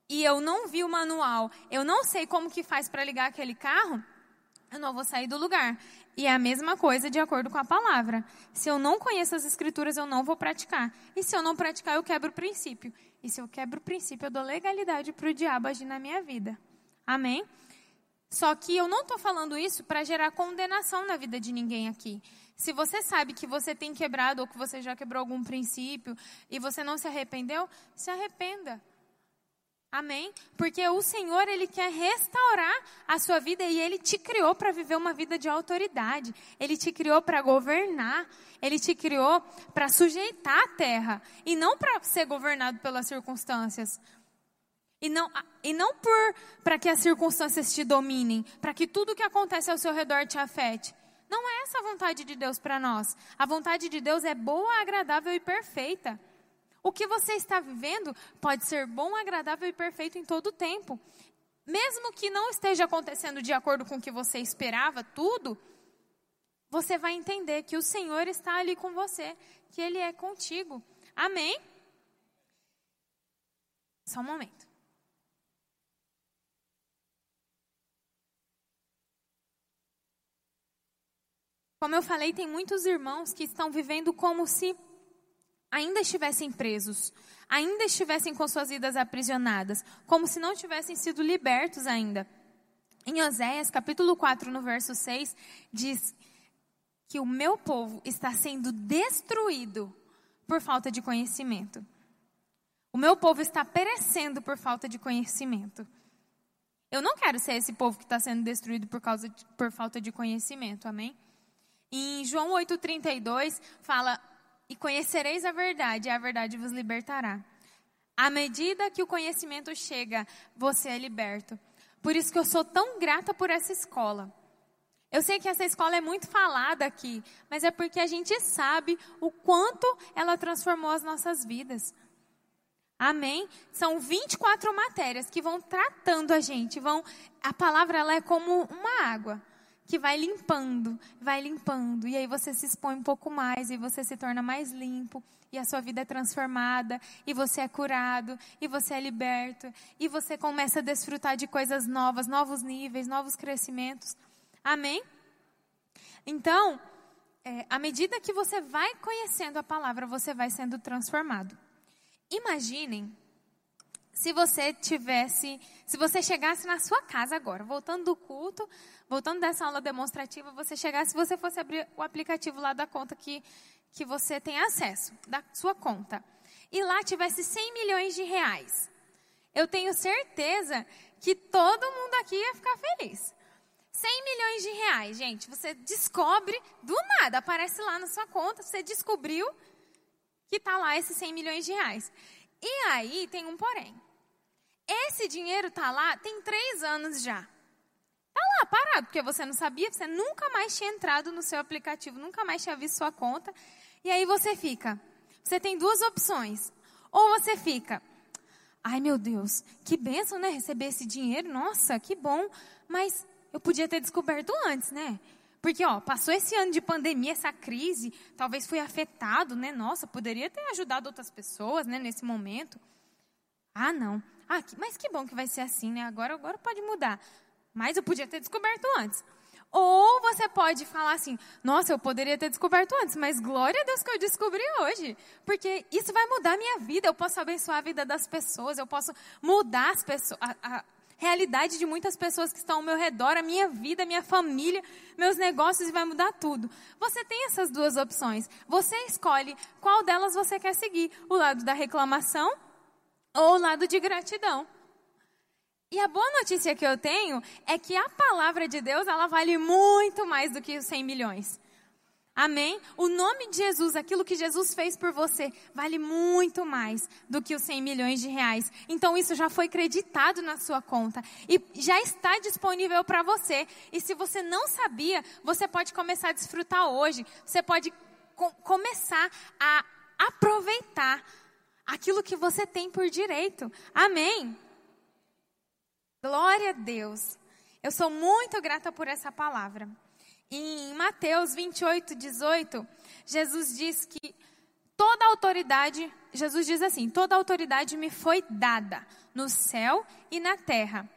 E: e eu não vi o manual, eu não sei como que faz para ligar aquele carro, eu não vou sair do lugar. E é a mesma coisa de acordo com a palavra. Se eu não conheço as escrituras, eu não vou praticar. E se eu não praticar, eu quebro o princípio. E se eu quebro o princípio, eu dou legalidade para o diabo agir na minha vida. Amém? Só que eu não estou falando isso para gerar condenação na vida de ninguém aqui. Se você sabe que você tem quebrado ou que você já quebrou algum princípio e você não se arrependeu, se arrependa. Amém? Porque o Senhor, Ele quer restaurar a sua vida e Ele te criou para viver uma vida de autoridade. Ele te criou para governar. Ele te criou para sujeitar a terra. E não para ser governado pelas circunstâncias. E não, e não por para que as circunstâncias te dominem, para que tudo que acontece ao seu redor te afete. Não é essa a vontade de Deus para nós. A vontade de Deus é boa, agradável e perfeita. O que você está vivendo pode ser bom, agradável e perfeito em todo o tempo. Mesmo que não esteja acontecendo de acordo com o que você esperava, tudo, você vai entender que o Senhor está ali com você, que Ele é contigo. Amém? Só um momento. Como eu falei, tem muitos irmãos que estão vivendo como se ainda estivessem presos, ainda estivessem com suas vidas aprisionadas, como se não tivessem sido libertos ainda. Em Oséias, capítulo 4, no verso 6, diz que o meu povo está sendo destruído por falta de conhecimento. O meu povo está perecendo por falta de conhecimento. Eu não quero ser esse povo que está sendo destruído por, causa de, por falta de conhecimento, amém? Em João 8,32 fala: e conhecereis a verdade, e a verdade vos libertará. À medida que o conhecimento chega, você é liberto. Por isso que eu sou tão grata por essa escola. Eu sei que essa escola é muito falada aqui, mas é porque a gente sabe o quanto ela transformou as nossas vidas. Amém? São 24 matérias que vão tratando a gente, vão a palavra ela é como uma água que vai limpando, vai limpando. E aí você se expõe um pouco mais e você se torna mais limpo. E a sua vida é transformada, e você é curado, e você é liberto, e você começa a desfrutar de coisas novas, novos níveis, novos crescimentos. Amém? Então, é, à medida que você vai conhecendo a palavra, você vai sendo transformado. Imaginem se você tivesse, se você chegasse na sua casa agora, voltando do culto, voltando dessa aula demonstrativa, você chegasse, se você fosse abrir o aplicativo lá da conta que, que você tem acesso, da sua conta, e lá tivesse 100 milhões de reais, eu tenho certeza que todo mundo aqui ia ficar feliz. 100 milhões de reais, gente, você descobre do nada, aparece lá na sua conta, você descobriu que está lá esses 100 milhões de reais. E aí tem um porém. Esse dinheiro está lá tem três anos já. Está lá parado, porque você não sabia, você nunca mais tinha entrado no seu aplicativo, nunca mais tinha visto sua conta. E aí você fica. Você tem duas opções. Ou você fica, ai meu Deus, que benção, né? Receber esse dinheiro, nossa, que bom. Mas eu podia ter descoberto antes, né? Porque, ó, passou esse ano de pandemia, essa crise, talvez fui afetado, né? Nossa, poderia ter ajudado outras pessoas, né, nesse momento. Ah, não. Ah, mas que bom que vai ser assim, né? Agora, agora pode mudar. Mas eu podia ter descoberto antes. Ou você pode falar assim: nossa, eu poderia ter descoberto antes, mas glória a Deus que eu descobri hoje. Porque isso vai mudar a minha vida. Eu posso abençoar a vida das pessoas, eu posso mudar as pessoas, a, a, realidade de muitas pessoas que estão ao meu redor, a minha vida, a minha família, meus negócios e vai mudar tudo. Você tem essas duas opções. Você escolhe qual delas você quer seguir: o lado da reclamação ou o lado de gratidão. E a boa notícia que eu tenho é que a palavra de Deus, ela vale muito mais do que os 100 milhões. Amém? O nome de Jesus, aquilo que Jesus fez por você, vale muito mais do que os 100 milhões de reais. Então isso já foi creditado na sua conta e já está disponível para você. E se você não sabia, você pode começar a desfrutar hoje. Você pode co começar a aproveitar aquilo que você tem por direito. Amém? Glória a Deus. Eu sou muito grata por essa palavra. Em Mateus 28, 18, Jesus diz que toda autoridade, Jesus diz assim: toda autoridade me foi dada no céu e na terra.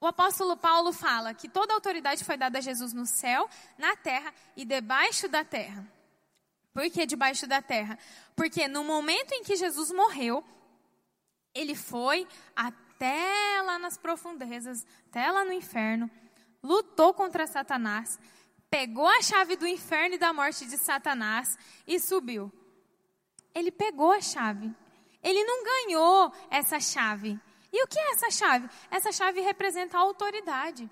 E: O apóstolo Paulo fala que toda autoridade foi dada a Jesus no céu, na terra e debaixo da terra. Por que debaixo da terra? Porque no momento em que Jesus morreu, ele foi até lá nas profundezas, até lá no inferno, lutou contra Satanás, pegou a chave do inferno e da morte de Satanás e subiu. Ele pegou a chave. Ele não ganhou essa chave. E o que é essa chave? Essa chave representa a autoridade.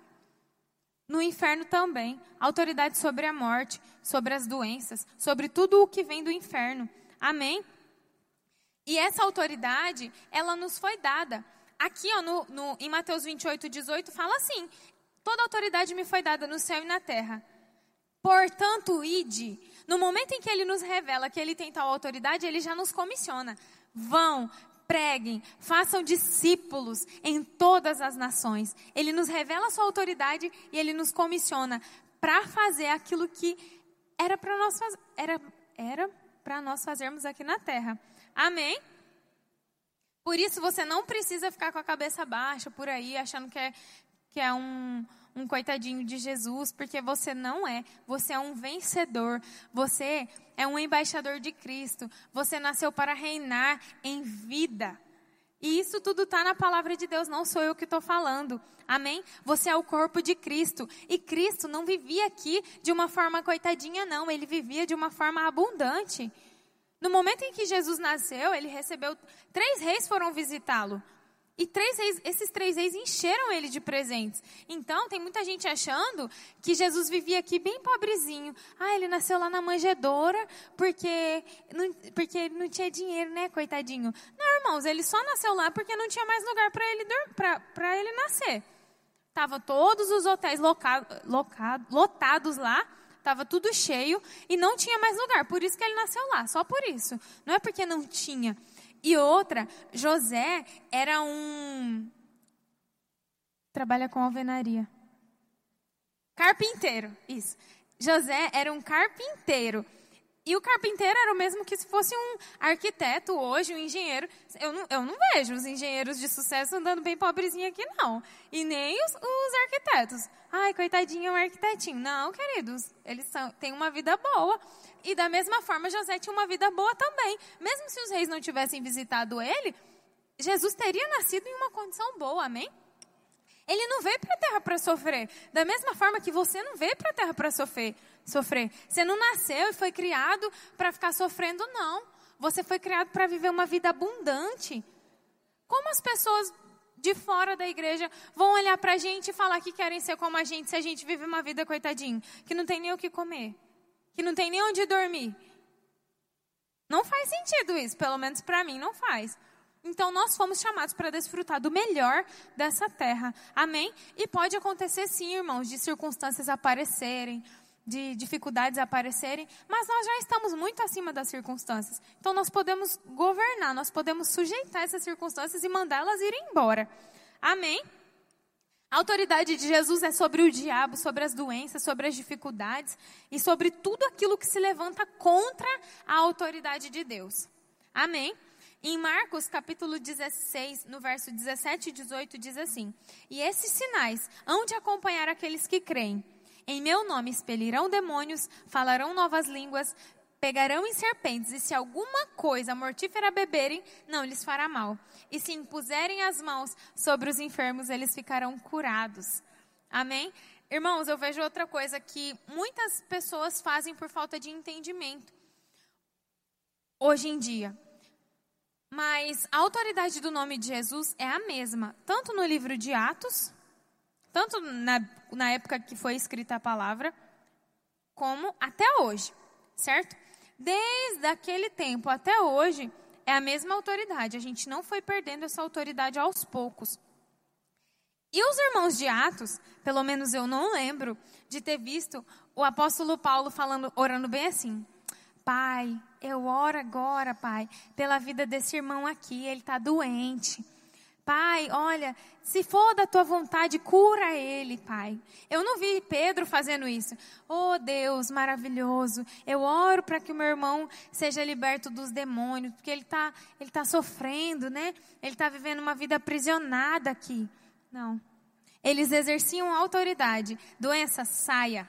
E: No inferno também, autoridade sobre a morte, sobre as doenças, sobre tudo o que vem do inferno. Amém? E essa autoridade, ela nos foi dada. Aqui, ó, no, no, em Mateus 28, 18, fala assim: Toda autoridade me foi dada no céu e na terra. Portanto, ide. No momento em que ele nos revela que ele tem tal autoridade, ele já nos comissiona. Vão, preguem, façam discípulos em todas as nações. Ele nos revela a sua autoridade e ele nos comissiona para fazer aquilo que era para nós era era para nós fazermos aqui na terra. Amém? Por isso você não precisa ficar com a cabeça baixa por aí achando que é que é um um coitadinho de Jesus, porque você não é. Você é um vencedor. Você é um embaixador de Cristo. Você nasceu para reinar em vida. E isso tudo está na palavra de Deus, não sou eu que estou falando. Amém? Você é o corpo de Cristo. E Cristo não vivia aqui de uma forma coitadinha, não. Ele vivia de uma forma abundante. No momento em que Jesus nasceu, ele recebeu. Três reis foram visitá-lo. E três reis, esses três reis encheram ele de presentes. Então, tem muita gente achando que Jesus vivia aqui bem pobrezinho. Ah, ele nasceu lá na manjedoura porque não, porque ele não tinha dinheiro, né, coitadinho. Não, irmãos, ele só nasceu lá porque não tinha mais lugar para ele, ele nascer. Tava todos os hotéis loca, loca, lotados lá, estava tudo cheio e não tinha mais lugar. Por isso que ele nasceu lá, só por isso. Não é porque não tinha. E outra, José era um. Trabalha com alvenaria. Carpinteiro, isso. José era um carpinteiro. E o carpinteiro era o mesmo que se fosse um arquiteto hoje, um engenheiro. Eu não, eu não vejo os engenheiros de sucesso andando bem pobrezinho aqui, não. E nem os, os arquitetos. Ai, coitadinho, é um arquitetinho. Não, queridos, eles são, têm uma vida boa. E da mesma forma, José tinha uma vida boa também. Mesmo se os reis não tivessem visitado ele, Jesus teria nascido em uma condição boa, amém? Ele não veio para a terra para sofrer. Da mesma forma que você não veio para a terra para sofrer, sofrer. Você não nasceu e foi criado para ficar sofrendo, não. Você foi criado para viver uma vida abundante. Como as pessoas de fora da igreja vão olhar para a gente e falar que querem ser como a gente se a gente vive uma vida coitadinho, que não tem nem o que comer? que não tem nem onde dormir. Não faz sentido isso, pelo menos para mim não faz. Então nós fomos chamados para desfrutar do melhor dessa terra. Amém? E pode acontecer sim, irmãos, de circunstâncias aparecerem, de dificuldades aparecerem, mas nós já estamos muito acima das circunstâncias. Então nós podemos governar, nós podemos sujeitar essas circunstâncias e mandá-las ir embora. Amém? A autoridade de Jesus é sobre o diabo, sobre as doenças, sobre as dificuldades e sobre tudo aquilo que se levanta contra a autoridade de Deus. Amém? Em Marcos capítulo 16, no verso 17 e 18, diz assim: E esses sinais hão de acompanhar aqueles que creem. Em meu nome expelirão demônios, falarão novas línguas, pegarão em serpentes, e se alguma coisa mortífera beberem, não lhes fará mal. E se impuserem as mãos sobre os enfermos, eles ficarão curados. Amém? Irmãos, eu vejo outra coisa que muitas pessoas fazem por falta de entendimento hoje em dia. Mas a autoridade do nome de Jesus é a mesma, tanto no livro de Atos, tanto na, na época que foi escrita a palavra, como até hoje, certo? Desde aquele tempo até hoje, é a mesma autoridade. A gente não foi perdendo essa autoridade aos poucos. E os irmãos de Atos, pelo menos eu não lembro de ter visto o apóstolo Paulo falando, orando bem assim: Pai, eu oro agora, Pai, pela vida desse irmão aqui, ele está doente. Pai, olha, se for da tua vontade, cura ele, Pai. Eu não vi Pedro fazendo isso. Oh, Deus maravilhoso, eu oro para que o meu irmão seja liberto dos demônios, porque ele está ele tá sofrendo, né? Ele está vivendo uma vida aprisionada aqui. Não. Eles exerciam autoridade. Doença, saia.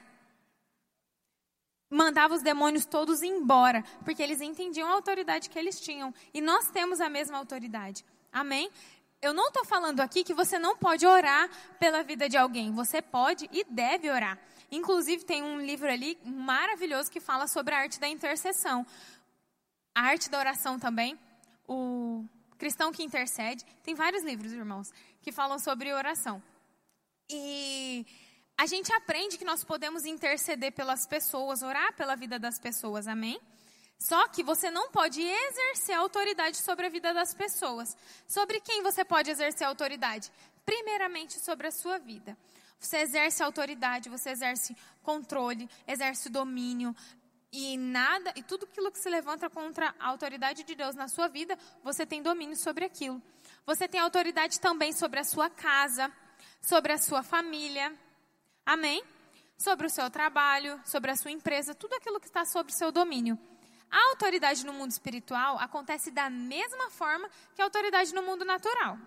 E: Mandava os demônios todos embora, porque eles entendiam a autoridade que eles tinham. E nós temos a mesma autoridade. Amém? Eu não estou falando aqui que você não pode orar pela vida de alguém. Você pode e deve orar. Inclusive, tem um livro ali maravilhoso que fala sobre a arte da intercessão. A arte da oração também. O Cristão que Intercede. Tem vários livros, irmãos, que falam sobre oração. E a gente aprende que nós podemos interceder pelas pessoas, orar pela vida das pessoas. Amém? Só que você não pode exercer autoridade sobre a vida das pessoas. Sobre quem você pode exercer autoridade? Primeiramente sobre a sua vida. Você exerce autoridade, você exerce controle, exerce domínio, e nada, e tudo aquilo que se levanta contra a autoridade de Deus na sua vida, você tem domínio sobre aquilo. Você tem autoridade também sobre a sua casa, sobre a sua família. Amém? Sobre o seu trabalho, sobre a sua empresa, tudo aquilo que está sob seu domínio. A autoridade no mundo espiritual acontece da mesma forma que a autoridade no mundo natural.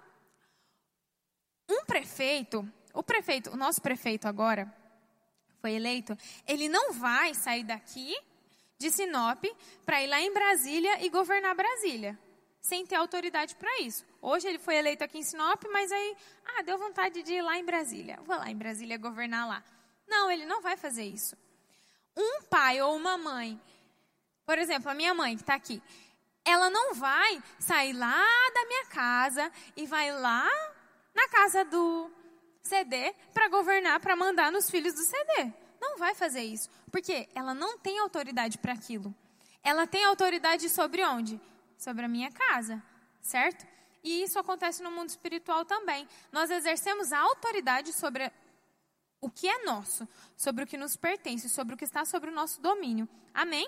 E: Um prefeito, o prefeito, o nosso prefeito agora foi eleito, ele não vai sair daqui de Sinop para ir lá em Brasília e governar Brasília, sem ter autoridade para isso. Hoje ele foi eleito aqui em Sinop, mas aí, ah, deu vontade de ir lá em Brasília. Vou lá em Brasília governar lá. Não, ele não vai fazer isso. Um pai ou uma mãe por exemplo, a minha mãe que está aqui, ela não vai sair lá da minha casa e vai lá na casa do CD para governar, para mandar nos filhos do CD. Não vai fazer isso, porque ela não tem autoridade para aquilo. Ela tem autoridade sobre onde? Sobre a minha casa, certo? E isso acontece no mundo espiritual também. Nós exercemos a autoridade sobre o que é nosso, sobre o que nos pertence, sobre o que está sobre o nosso domínio. Amém?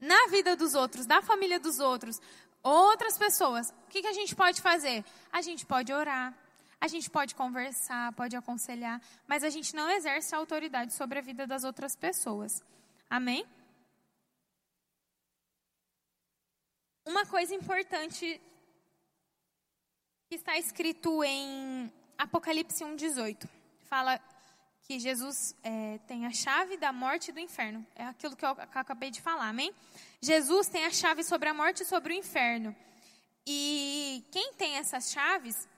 E: Na vida dos outros, da família dos outros, outras pessoas, o que, que a gente pode fazer? A gente pode orar, a gente pode conversar, pode aconselhar, mas a gente não exerce autoridade sobre a vida das outras pessoas. Amém? Uma coisa importante que está escrito em Apocalipse 1,18. Fala que Jesus é, tem a chave da morte e do inferno. É aquilo que eu acabei de falar, amém? Jesus tem a chave sobre a morte e sobre o inferno. E quem tem essas chaves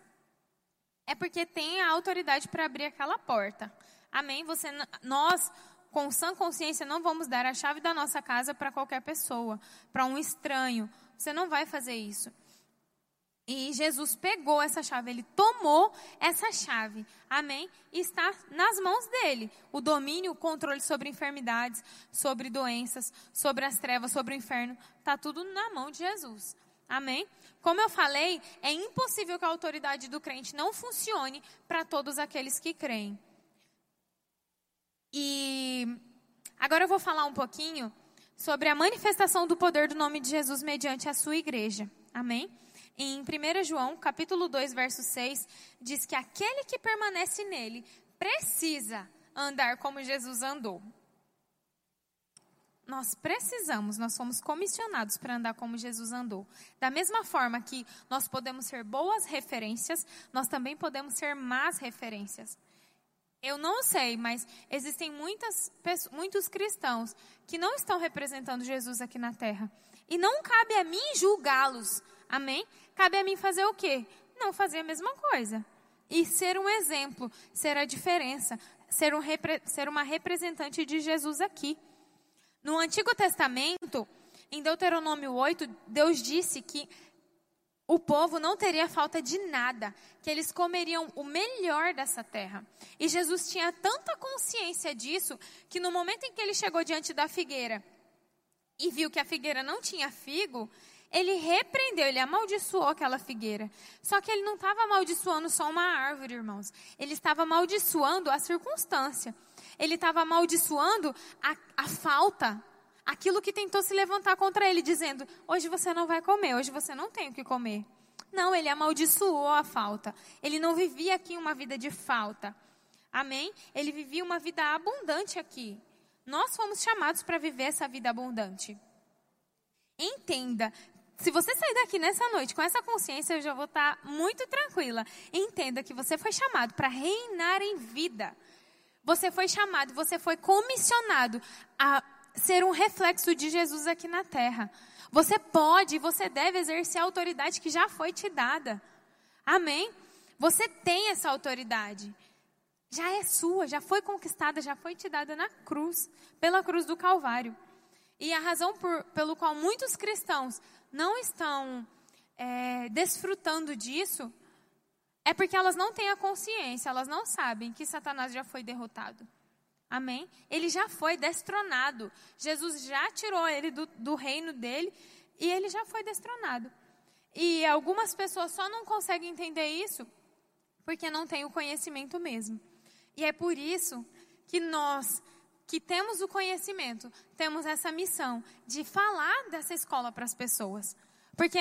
E: é porque tem a autoridade para abrir aquela porta. Amém? Você, nós, com sã consciência, não vamos dar a chave da nossa casa para qualquer pessoa, para um estranho. Você não vai fazer isso. E Jesus pegou essa chave, ele tomou essa chave, amém? E está nas mãos dele. O domínio, o controle sobre enfermidades, sobre doenças, sobre as trevas, sobre o inferno, está tudo na mão de Jesus, amém? Como eu falei, é impossível que a autoridade do crente não funcione para todos aqueles que creem. E agora eu vou falar um pouquinho sobre a manifestação do poder do nome de Jesus mediante a sua igreja, amém? Em 1 João, capítulo 2, verso 6, diz que aquele que permanece nele precisa andar como Jesus andou. Nós precisamos, nós somos comissionados para andar como Jesus andou. Da mesma forma que nós podemos ser boas referências, nós também podemos ser más referências. Eu não sei, mas existem muitas, muitos cristãos que não estão representando Jesus aqui na terra. E não cabe a mim julgá-los. Amém? Cabe a mim fazer o quê? Não fazer a mesma coisa. E ser um exemplo, ser a diferença, ser, um, ser uma representante de Jesus aqui. No Antigo Testamento, em Deuteronômio 8, Deus disse que o povo não teria falta de nada, que eles comeriam o melhor dessa terra. E Jesus tinha tanta consciência disso que no momento em que ele chegou diante da figueira e viu que a figueira não tinha figo, ele repreendeu, ele amaldiçoou aquela figueira. Só que ele não estava amaldiçoando só uma árvore, irmãos. Ele estava amaldiçoando a circunstância. Ele estava amaldiçoando a, a falta, aquilo que tentou se levantar contra ele, dizendo: hoje você não vai comer, hoje você não tem o que comer. Não, ele amaldiçoou a falta. Ele não vivia aqui uma vida de falta. Amém? Ele vivia uma vida abundante aqui. Nós fomos chamados para viver essa vida abundante. Entenda se você sair daqui nessa noite com essa consciência, eu já vou estar muito tranquila. Entenda que você foi chamado para reinar em vida. Você foi chamado, você foi comissionado a ser um reflexo de Jesus aqui na terra. Você pode você deve exercer a autoridade que já foi te dada. Amém? Você tem essa autoridade. Já é sua, já foi conquistada, já foi te dada na cruz, pela cruz do Calvário. E a razão por, pelo qual muitos cristãos não estão é, desfrutando disso é porque elas não têm a consciência, elas não sabem que Satanás já foi derrotado. Amém? Ele já foi destronado. Jesus já tirou ele do, do reino dele e ele já foi destronado. E algumas pessoas só não conseguem entender isso porque não têm o conhecimento mesmo. E é por isso que nós que temos o conhecimento, temos essa missão de falar dessa escola para as pessoas. Porque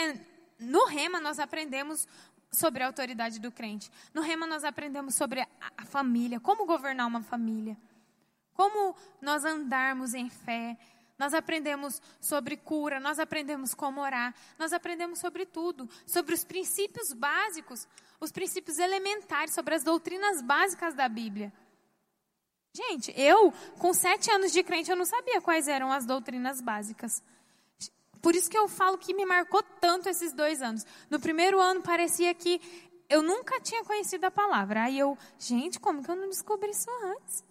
E: no Rema nós aprendemos sobre a autoridade do crente. No Rema nós aprendemos sobre a, família, como governar uma família. Como nós andarmos em fé. Nós aprendemos sobre cura, nós aprendemos como orar, nós aprendemos sobre tudo, sobre os princípios básicos, os princípios elementares, sobre as doutrinas básicas da Bíblia. Gente, eu, com sete anos de crente, eu não sabia quais eram as doutrinas básicas. Por isso que eu falo que me marcou tanto esses dois anos. No primeiro ano parecia que eu nunca tinha conhecido a palavra. Aí eu, gente, como que eu não descobri isso antes?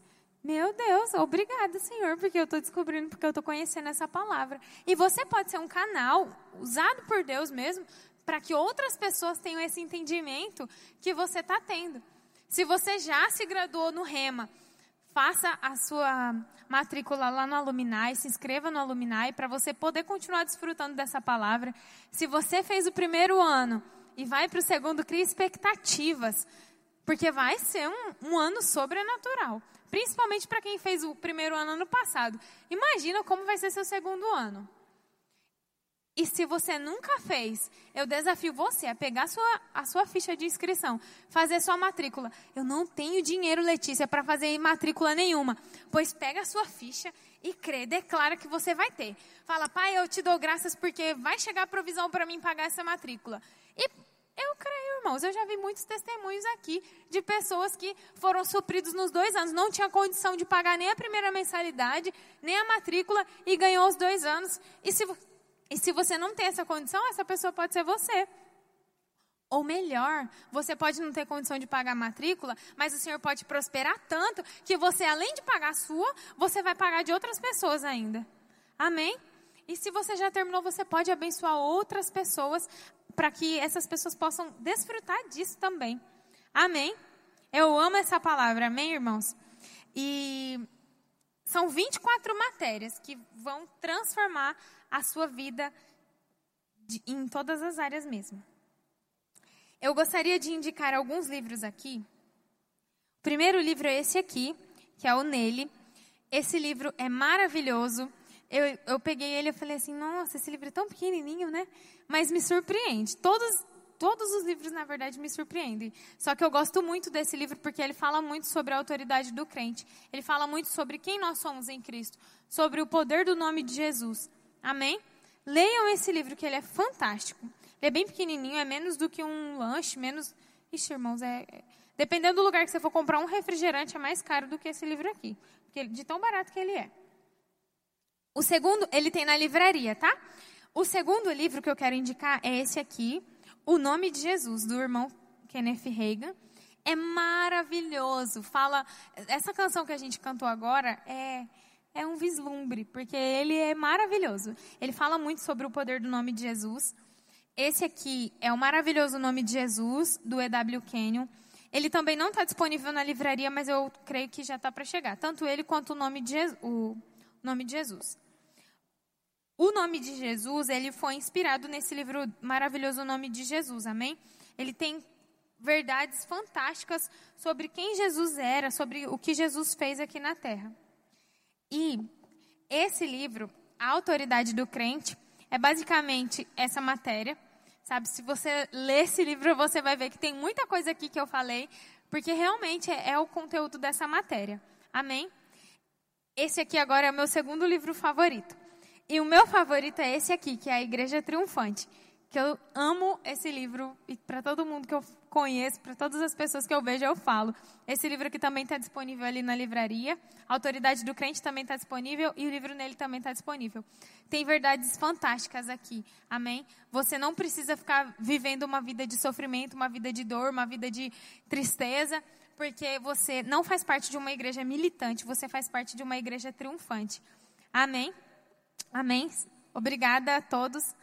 E: Meu Deus, obrigada, Senhor, porque eu estou descobrindo, porque eu estou conhecendo essa palavra. E você pode ser um canal usado por Deus mesmo para que outras pessoas tenham esse entendimento que você está tendo. Se você já se graduou no Rema faça a sua matrícula lá no Aluminai, se inscreva no Aluminai para você poder continuar desfrutando dessa palavra. Se você fez o primeiro ano e vai para o segundo, crie expectativas, porque vai ser um, um ano sobrenatural. Principalmente para quem fez o primeiro ano ano passado. Imagina como vai ser seu segundo ano. E se você nunca fez, eu desafio você a pegar a sua, a sua ficha de inscrição, fazer sua matrícula. Eu não tenho dinheiro, Letícia, para fazer matrícula nenhuma. Pois pega a sua ficha e crê, declara que você vai ter. Fala, pai, eu te dou graças porque vai chegar a provisão para mim pagar essa matrícula. E eu creio, irmãos, eu já vi muitos testemunhos aqui de pessoas que foram supridos nos dois anos, não tinha condição de pagar nem a primeira mensalidade, nem a matrícula e ganhou os dois anos. E se e se você não tem essa condição, essa pessoa pode ser você. Ou melhor, você pode não ter condição de pagar a matrícula, mas o Senhor pode prosperar tanto que você, além de pagar a sua, você vai pagar de outras pessoas ainda. Amém? E se você já terminou, você pode abençoar outras pessoas para que essas pessoas possam desfrutar disso também. Amém? Eu amo essa palavra, amém, irmãos? E são 24 matérias que vão transformar a sua vida de, em todas as áreas mesmo. Eu gostaria de indicar alguns livros aqui. O primeiro livro é esse aqui, que é o Nele. Esse livro é maravilhoso. Eu, eu peguei ele e falei assim, nossa, esse livro é tão pequenininho, né? Mas me surpreende. Todos, todos os livros, na verdade, me surpreendem. Só que eu gosto muito desse livro porque ele fala muito sobre a autoridade do crente. Ele fala muito sobre quem nós somos em Cristo, sobre o poder do nome de Jesus. Amém? Leiam esse livro que ele é fantástico. Ele é bem pequenininho, é menos do que um lanche, menos Ixi, irmãos, é, é, dependendo do lugar que você for comprar um refrigerante, é mais caro do que esse livro aqui. Porque, de tão barato que ele é. O segundo, ele tem na livraria, tá? O segundo livro que eu quero indicar é esse aqui, O Nome de Jesus, do irmão Kenneth Reagan. É maravilhoso. Fala, essa canção que a gente cantou agora é é um vislumbre, porque ele é maravilhoso. Ele fala muito sobre o poder do nome de Jesus. Esse aqui é o maravilhoso nome de Jesus, do E.W. Kenyon. Ele também não está disponível na livraria, mas eu creio que já está para chegar. Tanto ele quanto o nome de, o nome de Jesus. O nome de Jesus, ele foi inspirado nesse livro maravilhoso, nome de Jesus, amém? Ele tem verdades fantásticas sobre quem Jesus era, sobre o que Jesus fez aqui na terra. E esse livro, A Autoridade do Crente, é basicamente essa matéria. Sabe, se você ler esse livro, você vai ver que tem muita coisa aqui que eu falei, porque realmente é, é o conteúdo dessa matéria. Amém? Esse aqui agora é o meu segundo livro favorito. E o meu favorito é esse aqui, que é a Igreja Triunfante que eu amo esse livro e para todo mundo que eu conheço, para todas as pessoas que eu vejo, eu falo. Esse livro aqui também está disponível ali na livraria. A Autoridade do Crente também está disponível e o livro nele também está disponível. Tem verdades fantásticas aqui, amém? Você não precisa ficar vivendo uma vida de sofrimento, uma vida de dor, uma vida de tristeza, porque você não faz parte de uma igreja militante, você faz parte de uma igreja triunfante. Amém? Amém? Obrigada a todos.